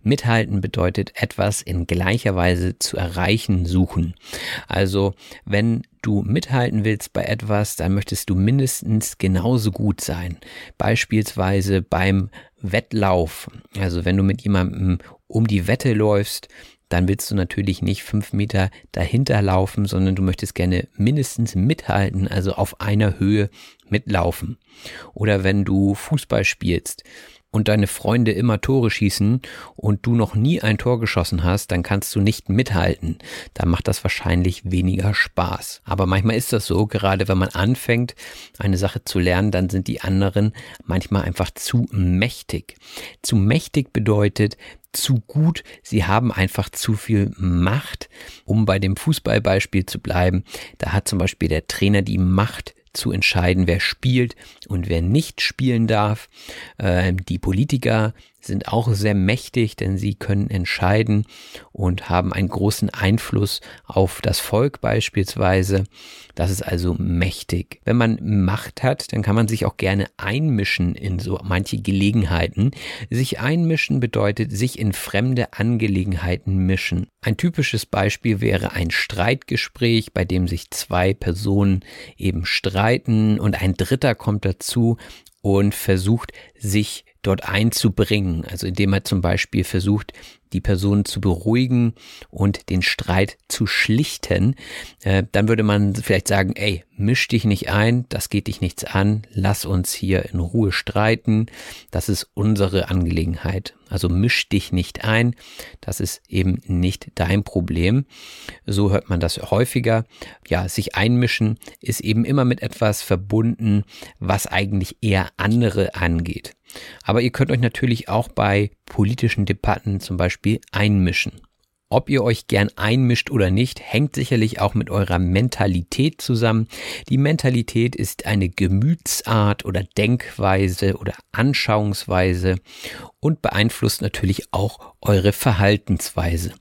Mithalten bedeutet etwas in gleicher Weise zu erreichen suchen. Also wenn du mithalten willst bei etwas, dann möchtest du mindestens genauso gut sein. Beispielsweise beim Wettlauf. Also wenn du mit jemandem um die Wette läufst, dann willst du natürlich nicht fünf Meter dahinter laufen, sondern du möchtest gerne mindestens mithalten, also auf einer Höhe mitlaufen. Oder wenn du Fußball spielst, und deine Freunde immer Tore schießen und du noch nie ein Tor geschossen hast, dann kannst du nicht mithalten. Dann macht das wahrscheinlich weniger Spaß. Aber manchmal ist das so, gerade wenn man anfängt, eine Sache zu lernen, dann sind die anderen manchmal einfach zu mächtig. Zu mächtig bedeutet, zu gut, sie haben einfach zu viel Macht. Um bei dem Fußballbeispiel zu bleiben, da hat zum Beispiel der Trainer die Macht, zu entscheiden, wer spielt und wer nicht spielen darf. Ähm, die Politiker sind auch sehr mächtig, denn sie können entscheiden und haben einen großen Einfluss auf das Volk beispielsweise. Das ist also mächtig. Wenn man Macht hat, dann kann man sich auch gerne einmischen in so manche Gelegenheiten. Sich einmischen bedeutet sich in fremde Angelegenheiten mischen. Ein typisches Beispiel wäre ein Streitgespräch, bei dem sich zwei Personen eben streiten und ein Dritter kommt dazu und versucht, sich dort einzubringen. Also indem er zum Beispiel versucht, die Person zu beruhigen und den Streit zu schlichten, äh, dann würde man vielleicht sagen, ey, misch dich nicht ein, das geht dich nichts an, lass uns hier in Ruhe streiten, das ist unsere Angelegenheit. Also misch dich nicht ein, das ist eben nicht dein Problem. So hört man das häufiger. Ja, sich einmischen ist eben immer mit etwas verbunden, was eigentlich eher andere angeht. Aber ihr könnt euch natürlich auch bei politischen Debatten zum Beispiel einmischen. Ob ihr euch gern einmischt oder nicht, hängt sicherlich auch mit eurer Mentalität zusammen. Die Mentalität ist eine Gemütsart oder Denkweise oder Anschauungsweise und beeinflusst natürlich auch eure Verhaltensweise.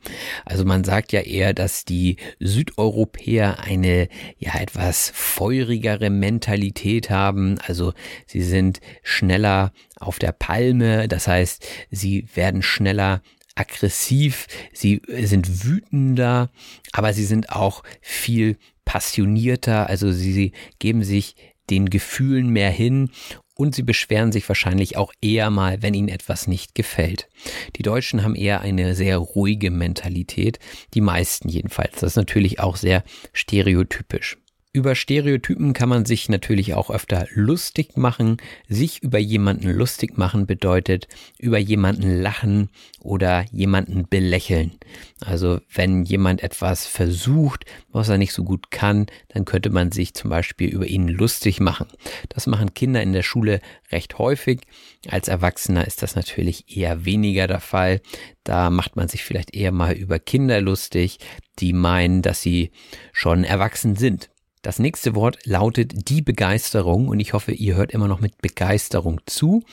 Also man sagt ja eher, dass die Südeuropäer eine ja etwas feurigere Mentalität haben. Also sie sind schneller auf der Palme, das heißt, sie werden schneller aggressiv, sie sind wütender, aber sie sind auch viel passionierter, also sie, geben sich den Gefühlen mehr hin und sie beschweren sich wahrscheinlich auch eher mal, wenn ihnen etwas nicht gefällt. Die Deutschen haben eher eine sehr ruhige Mentalität, die meisten jedenfalls. Das ist natürlich auch sehr stereotypisch. Über Stereotypen kann man sich natürlich auch öfter lustig machen. Sich über jemanden lustig machen bedeutet über jemanden lachen oder jemanden belächeln. Also wenn jemand etwas versucht, was er nicht so gut kann, dann könnte man sich zum Beispiel über ihn lustig machen. Das machen Kinder in der Schule recht häufig. Als Erwachsener ist das natürlich eher weniger der Fall. Da macht man sich vielleicht eher mal über Kinder lustig, die meinen, dass sie schon erwachsen sind. Das nächste Wort lautet die Begeisterung und ich hoffe, ihr hört immer noch mit Begeisterung zu.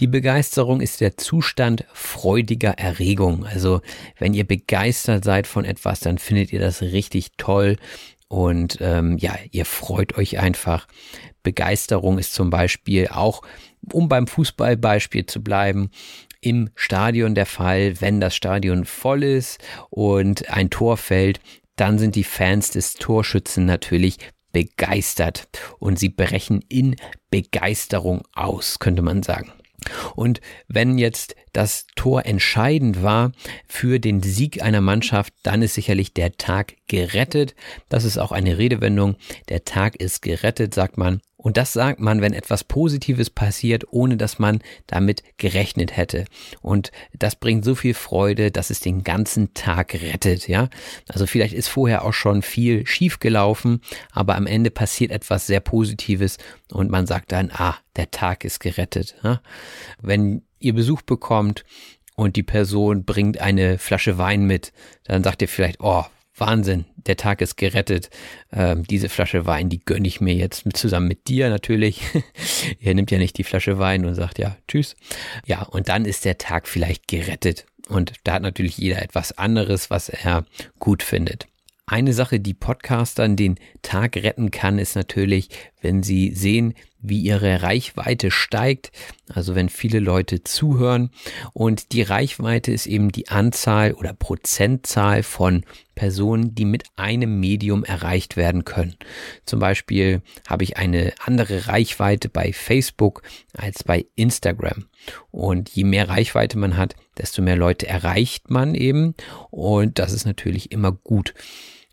Die Begeisterung ist der Zustand freudiger Erregung. Also wenn ihr begeistert seid von etwas, dann findet ihr das richtig toll und ähm, ja, ihr freut euch einfach. Begeisterung ist zum Beispiel auch, um beim Fußballbeispiel zu bleiben, im Stadion der Fall, wenn das Stadion voll ist und ein Tor fällt, dann sind die Fans des Torschützen natürlich begeistert und sie brechen in Begeisterung aus, könnte man sagen. Und wenn jetzt das Tor entscheidend war für den Sieg einer Mannschaft, dann ist sicherlich der Tag gerettet. Das ist auch eine Redewendung. Der Tag ist gerettet, sagt man. Und das sagt man, wenn etwas Positives passiert, ohne dass man damit gerechnet hätte. Und das bringt so viel Freude, dass es den ganzen Tag rettet, ja. Also vielleicht ist vorher auch schon viel schief gelaufen, aber am Ende passiert etwas sehr Positives und man sagt dann, ah, der Tag ist gerettet. Ja? Wenn ihr Besuch bekommt und die Person bringt eine Flasche Wein mit, dann sagt ihr vielleicht, oh, Wahnsinn, der Tag ist gerettet. Ähm, diese Flasche Wein, die gönne ich mir jetzt mit, zusammen mit dir natürlich. Ihr nimmt ja nicht die Flasche Wein und sagt ja, tschüss. Ja, und dann ist der Tag vielleicht gerettet. Und da hat natürlich jeder etwas anderes, was er gut findet. Eine Sache, die Podcastern den Tag retten kann, ist natürlich, wenn sie sehen, wie ihre Reichweite steigt, also wenn viele Leute zuhören. Und die Reichweite ist eben die Anzahl oder Prozentzahl von Personen, die mit einem Medium erreicht werden können. Zum Beispiel habe ich eine andere Reichweite bei Facebook als bei Instagram. Und je mehr Reichweite man hat, desto mehr Leute erreicht man eben. Und das ist natürlich immer gut.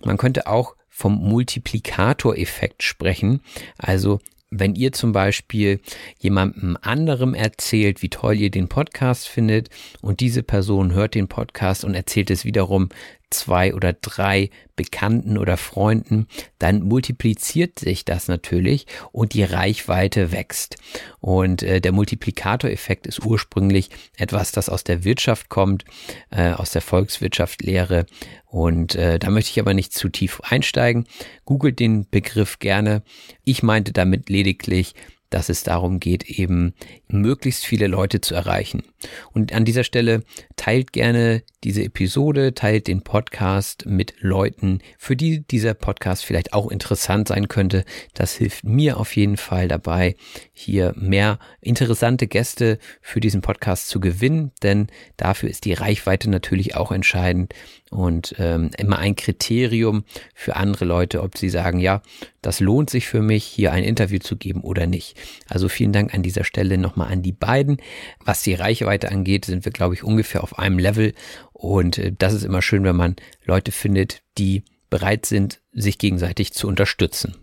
Man könnte auch vom Multiplikatoreffekt sprechen. Also wenn ihr zum Beispiel jemandem anderem erzählt, wie toll ihr den Podcast findet und diese Person hört den Podcast und erzählt es wiederum zwei oder drei Bekannten oder Freunden, dann multipliziert sich das natürlich und die Reichweite wächst. Und äh, der Multiplikatoreffekt ist ursprünglich etwas, das aus der Wirtschaft kommt, äh, aus der Volkswirtschaftslehre. Und äh, da möchte ich aber nicht zu tief einsteigen. Googelt den Begriff gerne. Ich meinte damit lediglich, dass es darum geht, eben möglichst viele Leute zu erreichen. Und an dieser Stelle teilt gerne diese Episode, teilt den Podcast mit Leuten, für die dieser Podcast vielleicht auch interessant sein könnte. Das hilft mir auf jeden Fall dabei, hier mehr interessante Gäste für diesen Podcast zu gewinnen, denn dafür ist die Reichweite natürlich auch entscheidend und ähm, immer ein Kriterium für andere Leute, ob sie sagen, ja, das lohnt sich für mich, hier ein Interview zu geben oder nicht. Also vielen Dank an dieser Stelle nochmal an die beiden. Was die Reichweite angeht, sind wir, glaube ich, ungefähr auf einem Level und äh, das ist immer schön, wenn man Leute findet, die bereit sind, sich gegenseitig zu unterstützen.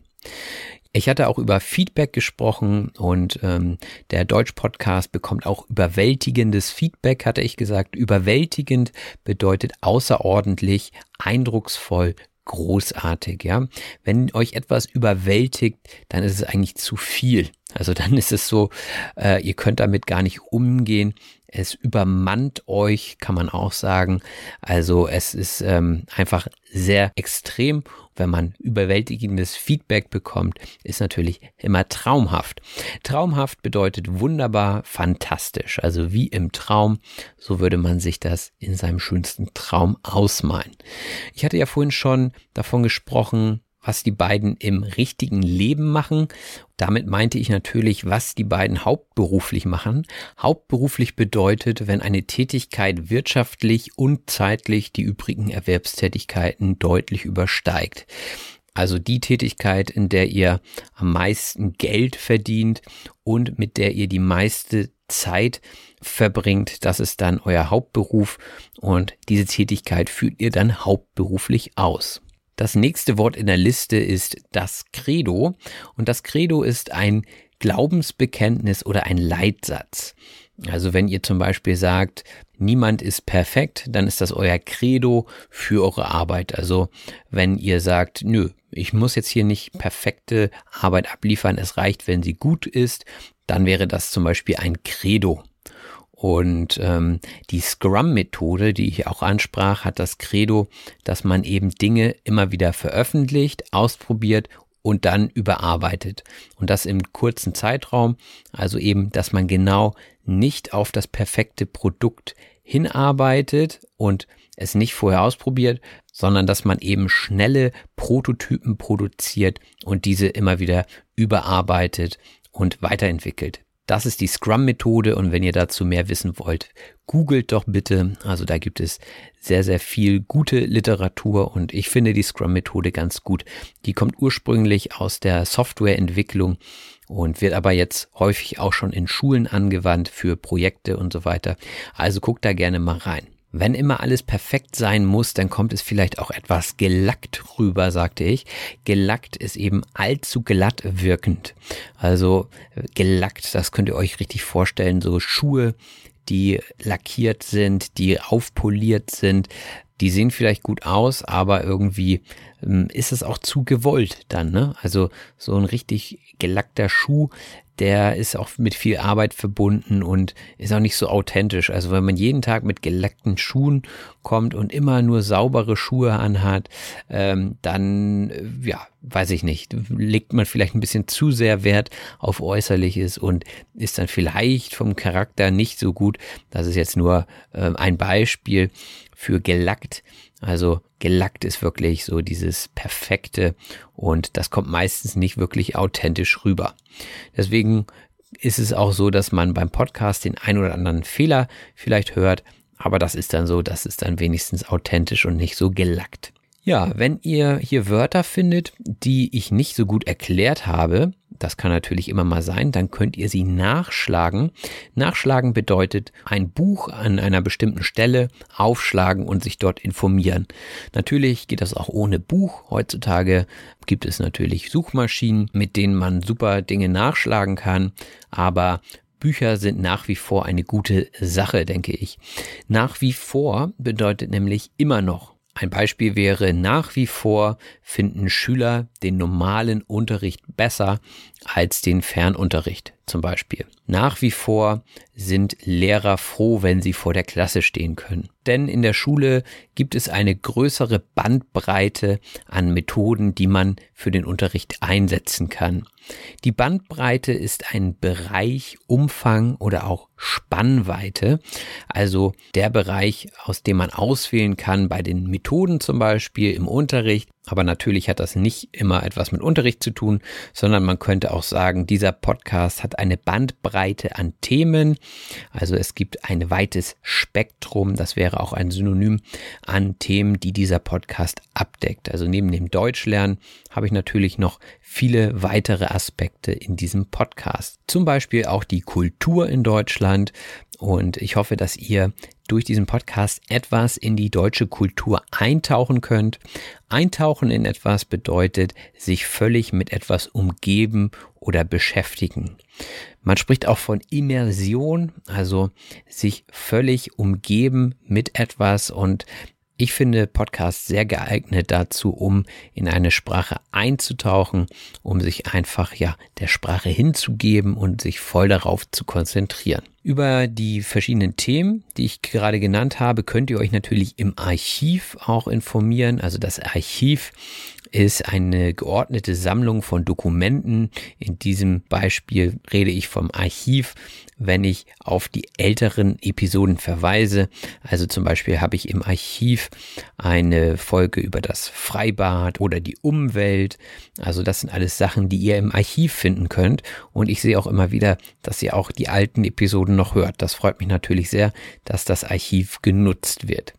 Ich hatte auch über Feedback gesprochen und ähm, der Deutsch-Podcast bekommt auch überwältigendes Feedback, hatte ich gesagt. Überwältigend bedeutet außerordentlich, eindrucksvoll, großartig, ja. Wenn euch etwas überwältigt, dann ist es eigentlich zu viel. Also dann ist es so, äh, ihr könnt damit gar nicht umgehen. Es übermannt euch, kann man auch sagen. Also es ist ähm, einfach sehr extrem. Wenn man überwältigendes Feedback bekommt, ist natürlich immer traumhaft. Traumhaft bedeutet wunderbar, fantastisch. Also wie im Traum, so würde man sich das in seinem schönsten Traum ausmalen. Ich hatte ja vorhin schon davon gesprochen, was die beiden im richtigen Leben machen. Damit meinte ich natürlich, was die beiden hauptberuflich machen. Hauptberuflich bedeutet, wenn eine Tätigkeit wirtschaftlich und zeitlich die übrigen Erwerbstätigkeiten deutlich übersteigt. Also die Tätigkeit, in der ihr am meisten Geld verdient und mit der ihr die meiste Zeit verbringt, das ist dann euer Hauptberuf und diese Tätigkeit führt ihr dann hauptberuflich aus. Das nächste Wort in der Liste ist das Credo. Und das Credo ist ein Glaubensbekenntnis oder ein Leitsatz. Also wenn ihr zum Beispiel sagt, niemand ist perfekt, dann ist das euer Credo für eure Arbeit. Also wenn ihr sagt, nö, ich muss jetzt hier nicht perfekte Arbeit abliefern, es reicht, wenn sie gut ist, dann wäre das zum Beispiel ein Credo. Und ähm, die Scrum-Methode, die ich auch ansprach, hat das Credo, dass man eben Dinge immer wieder veröffentlicht, ausprobiert und dann überarbeitet. Und das im kurzen Zeitraum. Also eben, dass man genau nicht auf das perfekte Produkt hinarbeitet und es nicht vorher ausprobiert, sondern dass man eben schnelle Prototypen produziert und diese immer wieder überarbeitet und weiterentwickelt. Das ist die Scrum-Methode und wenn ihr dazu mehr wissen wollt, googelt doch bitte. Also da gibt es sehr, sehr viel gute Literatur und ich finde die Scrum-Methode ganz gut. Die kommt ursprünglich aus der Softwareentwicklung und wird aber jetzt häufig auch schon in Schulen angewandt für Projekte und so weiter. Also guckt da gerne mal rein. Wenn immer alles perfekt sein muss, dann kommt es vielleicht auch etwas gelackt rüber, sagte ich. Gelackt ist eben allzu glatt wirkend. Also äh, gelackt, das könnt ihr euch richtig vorstellen, so Schuhe, die lackiert sind, die aufpoliert sind, die sehen vielleicht gut aus, aber irgendwie ähm, ist es auch zu gewollt dann, ne? Also so ein richtig gelackter Schuh, der ist auch mit viel Arbeit verbunden und ist auch nicht so authentisch. Also wenn man jeden Tag mit gelackten Schuhen kommt und immer nur saubere Schuhe anhat, ähm, dann, äh, ja, weiß ich nicht, legt man vielleicht ein bisschen zu sehr Wert auf Äußerliches und ist dann vielleicht vom Charakter nicht so gut. Das ist jetzt nur äh, ein Beispiel für gelackt. Also gelackt ist wirklich so dieses perfekte und das kommt meistens nicht wirklich authentisch rüber. Deswegen ist es auch so, dass man beim Podcast den ein oder anderen Fehler vielleicht hört, aber das ist dann so, das ist dann wenigstens authentisch und nicht so gelackt. Ja, wenn ihr hier Wörter findet, die ich nicht so gut erklärt habe, das kann natürlich immer mal sein, dann könnt ihr sie nachschlagen. Nachschlagen bedeutet ein Buch an einer bestimmten Stelle aufschlagen und sich dort informieren. Natürlich geht das auch ohne Buch. Heutzutage gibt es natürlich Suchmaschinen, mit denen man super Dinge nachschlagen kann, aber Bücher sind nach wie vor eine gute Sache, denke ich. Nach wie vor bedeutet nämlich immer noch. Ein Beispiel wäre, nach wie vor finden Schüler den normalen Unterricht besser als den Fernunterricht zum Beispiel. Nach wie vor sind Lehrer froh, wenn sie vor der Klasse stehen können. Denn in der Schule gibt es eine größere Bandbreite an Methoden, die man für den Unterricht einsetzen kann. Die Bandbreite ist ein Bereich, Umfang oder auch Spannweite, also der Bereich, aus dem man auswählen kann bei den Methoden zum Beispiel im Unterricht, aber natürlich hat das nicht immer etwas mit Unterricht zu tun, sondern man könnte auch sagen, dieser Podcast hat eine Bandbreite an Themen. Also es gibt ein weites Spektrum, das wäre auch ein Synonym an Themen, die dieser Podcast abdeckt. Also neben dem Deutschlernen habe ich natürlich noch viele weitere Aspekte in diesem Podcast. Zum Beispiel auch die Kultur in Deutschland. Und ich hoffe, dass ihr durch diesen Podcast etwas in die deutsche Kultur eintauchen könnt. Eintauchen in etwas bedeutet sich völlig mit etwas umgeben oder beschäftigen. Man spricht auch von Immersion, also sich völlig umgeben mit etwas und ich finde Podcasts sehr geeignet dazu, um in eine Sprache einzutauchen, um sich einfach ja der Sprache hinzugeben und sich voll darauf zu konzentrieren. Über die verschiedenen Themen, die ich gerade genannt habe, könnt ihr euch natürlich im Archiv auch informieren. Also das Archiv ist eine geordnete Sammlung von Dokumenten. In diesem Beispiel rede ich vom Archiv, wenn ich auf die älteren Episoden verweise. Also zum Beispiel habe ich im Archiv eine Folge über das Freibad oder die Umwelt. Also das sind alles Sachen, die ihr im Archiv finden könnt. Und ich sehe auch immer wieder, dass ihr auch die alten Episoden noch hört. Das freut mich natürlich sehr, dass das Archiv genutzt wird.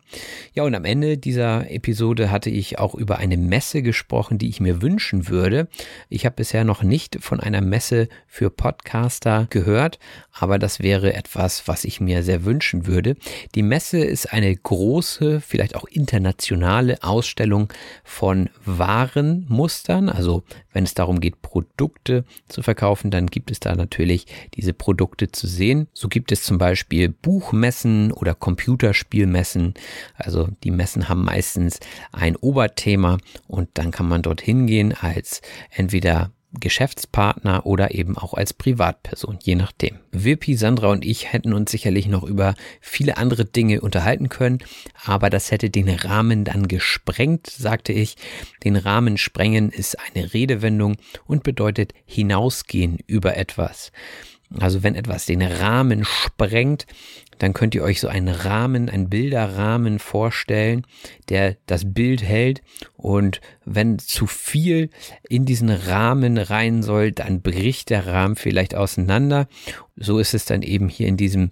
Ja, und am Ende dieser Episode hatte ich auch über eine Messe gesprochen die ich mir wünschen würde. Ich habe bisher noch nicht von einer Messe für Podcaster gehört, aber das wäre etwas, was ich mir sehr wünschen würde. Die Messe ist eine große, vielleicht auch internationale Ausstellung von Warenmustern. Also wenn es darum geht, Produkte zu verkaufen, dann gibt es da natürlich diese Produkte zu sehen. So gibt es zum Beispiel Buchmessen oder Computerspielmessen. Also die Messen haben meistens ein Oberthema und dann kann man dort hingehen als entweder Geschäftspartner oder eben auch als Privatperson, je nachdem. Wirpi, Sandra und ich hätten uns sicherlich noch über viele andere Dinge unterhalten können, aber das hätte den Rahmen dann gesprengt, sagte ich. Den Rahmen sprengen ist eine Redewendung und bedeutet hinausgehen über etwas. Also wenn etwas den Rahmen sprengt, dann könnt ihr euch so einen Rahmen, einen Bilderrahmen vorstellen, der das Bild hält. Und wenn zu viel in diesen Rahmen rein soll, dann bricht der Rahmen vielleicht auseinander. So ist es dann eben hier in diesem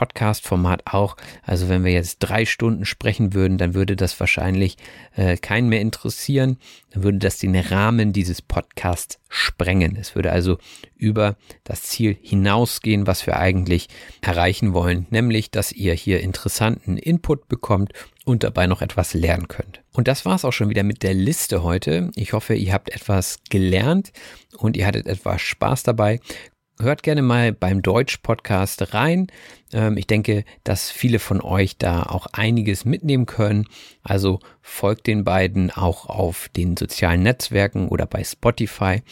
Podcast-Format auch. Also wenn wir jetzt drei Stunden sprechen würden, dann würde das wahrscheinlich äh, keinen mehr interessieren. Dann würde das den Rahmen dieses Podcasts sprengen. Es würde also über das Ziel hinausgehen, was wir eigentlich erreichen wollen, nämlich, dass ihr hier interessanten Input bekommt und dabei noch etwas lernen könnt. Und das war es auch schon wieder mit der Liste heute. Ich hoffe, ihr habt etwas gelernt und ihr hattet etwas Spaß dabei hört gerne mal beim Deutsch-Podcast rein. Ähm, ich denke, dass viele von euch da auch einiges mitnehmen können. Also folgt den beiden auch auf den sozialen Netzwerken oder bei Spotify.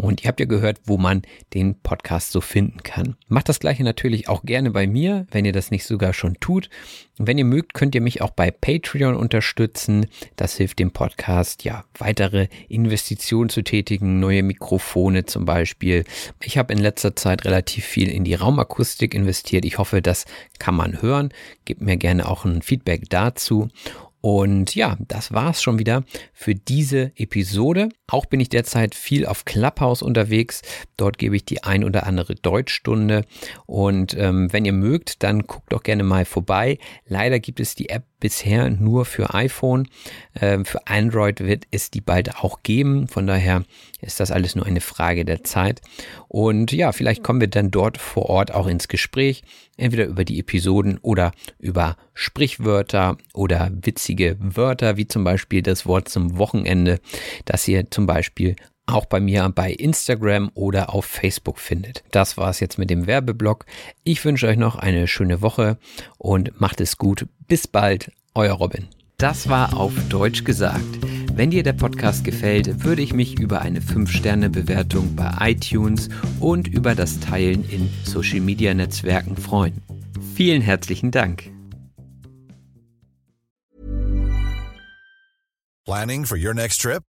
Und ihr habt ja gehört, wo man den Podcast so finden kann. Macht das gleiche natürlich auch gerne bei mir, wenn ihr das nicht sogar schon tut. wenn ihr mögt, könnt ihr mich auch bei Patreon unterstützen. Das hilft dem Podcast, ja, weitere Investitionen zu tätigen, neue Mikrofone zum Beispiel. Ich habe in letzter Zeit relativ viel in die Raumakustik investiert. Ich hoffe, das kann man hören. Gebt mir gerne auch ein Feedback dazu. Und ja, das war's schon wieder für diese Episode. Auch bin ich derzeit viel auf Clubhouse unterwegs. Dort gebe ich die ein oder andere Deutschstunde. Und ähm, wenn ihr mögt, dann guckt doch gerne mal vorbei. Leider gibt es die App bisher nur für iPhone. Ähm, für Android wird es die bald auch geben. Von daher ist das alles nur eine Frage der Zeit. Und ja, vielleicht kommen wir dann dort vor Ort auch ins Gespräch. Entweder über die Episoden oder über Sprichwörter oder witzige Wörter, wie zum Beispiel das Wort zum Wochenende, das ihr zum Beispiel auch bei mir bei Instagram oder auf Facebook findet. Das war es jetzt mit dem Werbeblock. Ich wünsche euch noch eine schöne Woche und macht es gut. Bis bald, euer Robin. Das war auf Deutsch gesagt. Wenn dir der Podcast gefällt, würde ich mich über eine 5-Sterne-Bewertung bei iTunes und über das Teilen in Social-Media-Netzwerken freuen. Vielen herzlichen Dank. Planning for your next trip?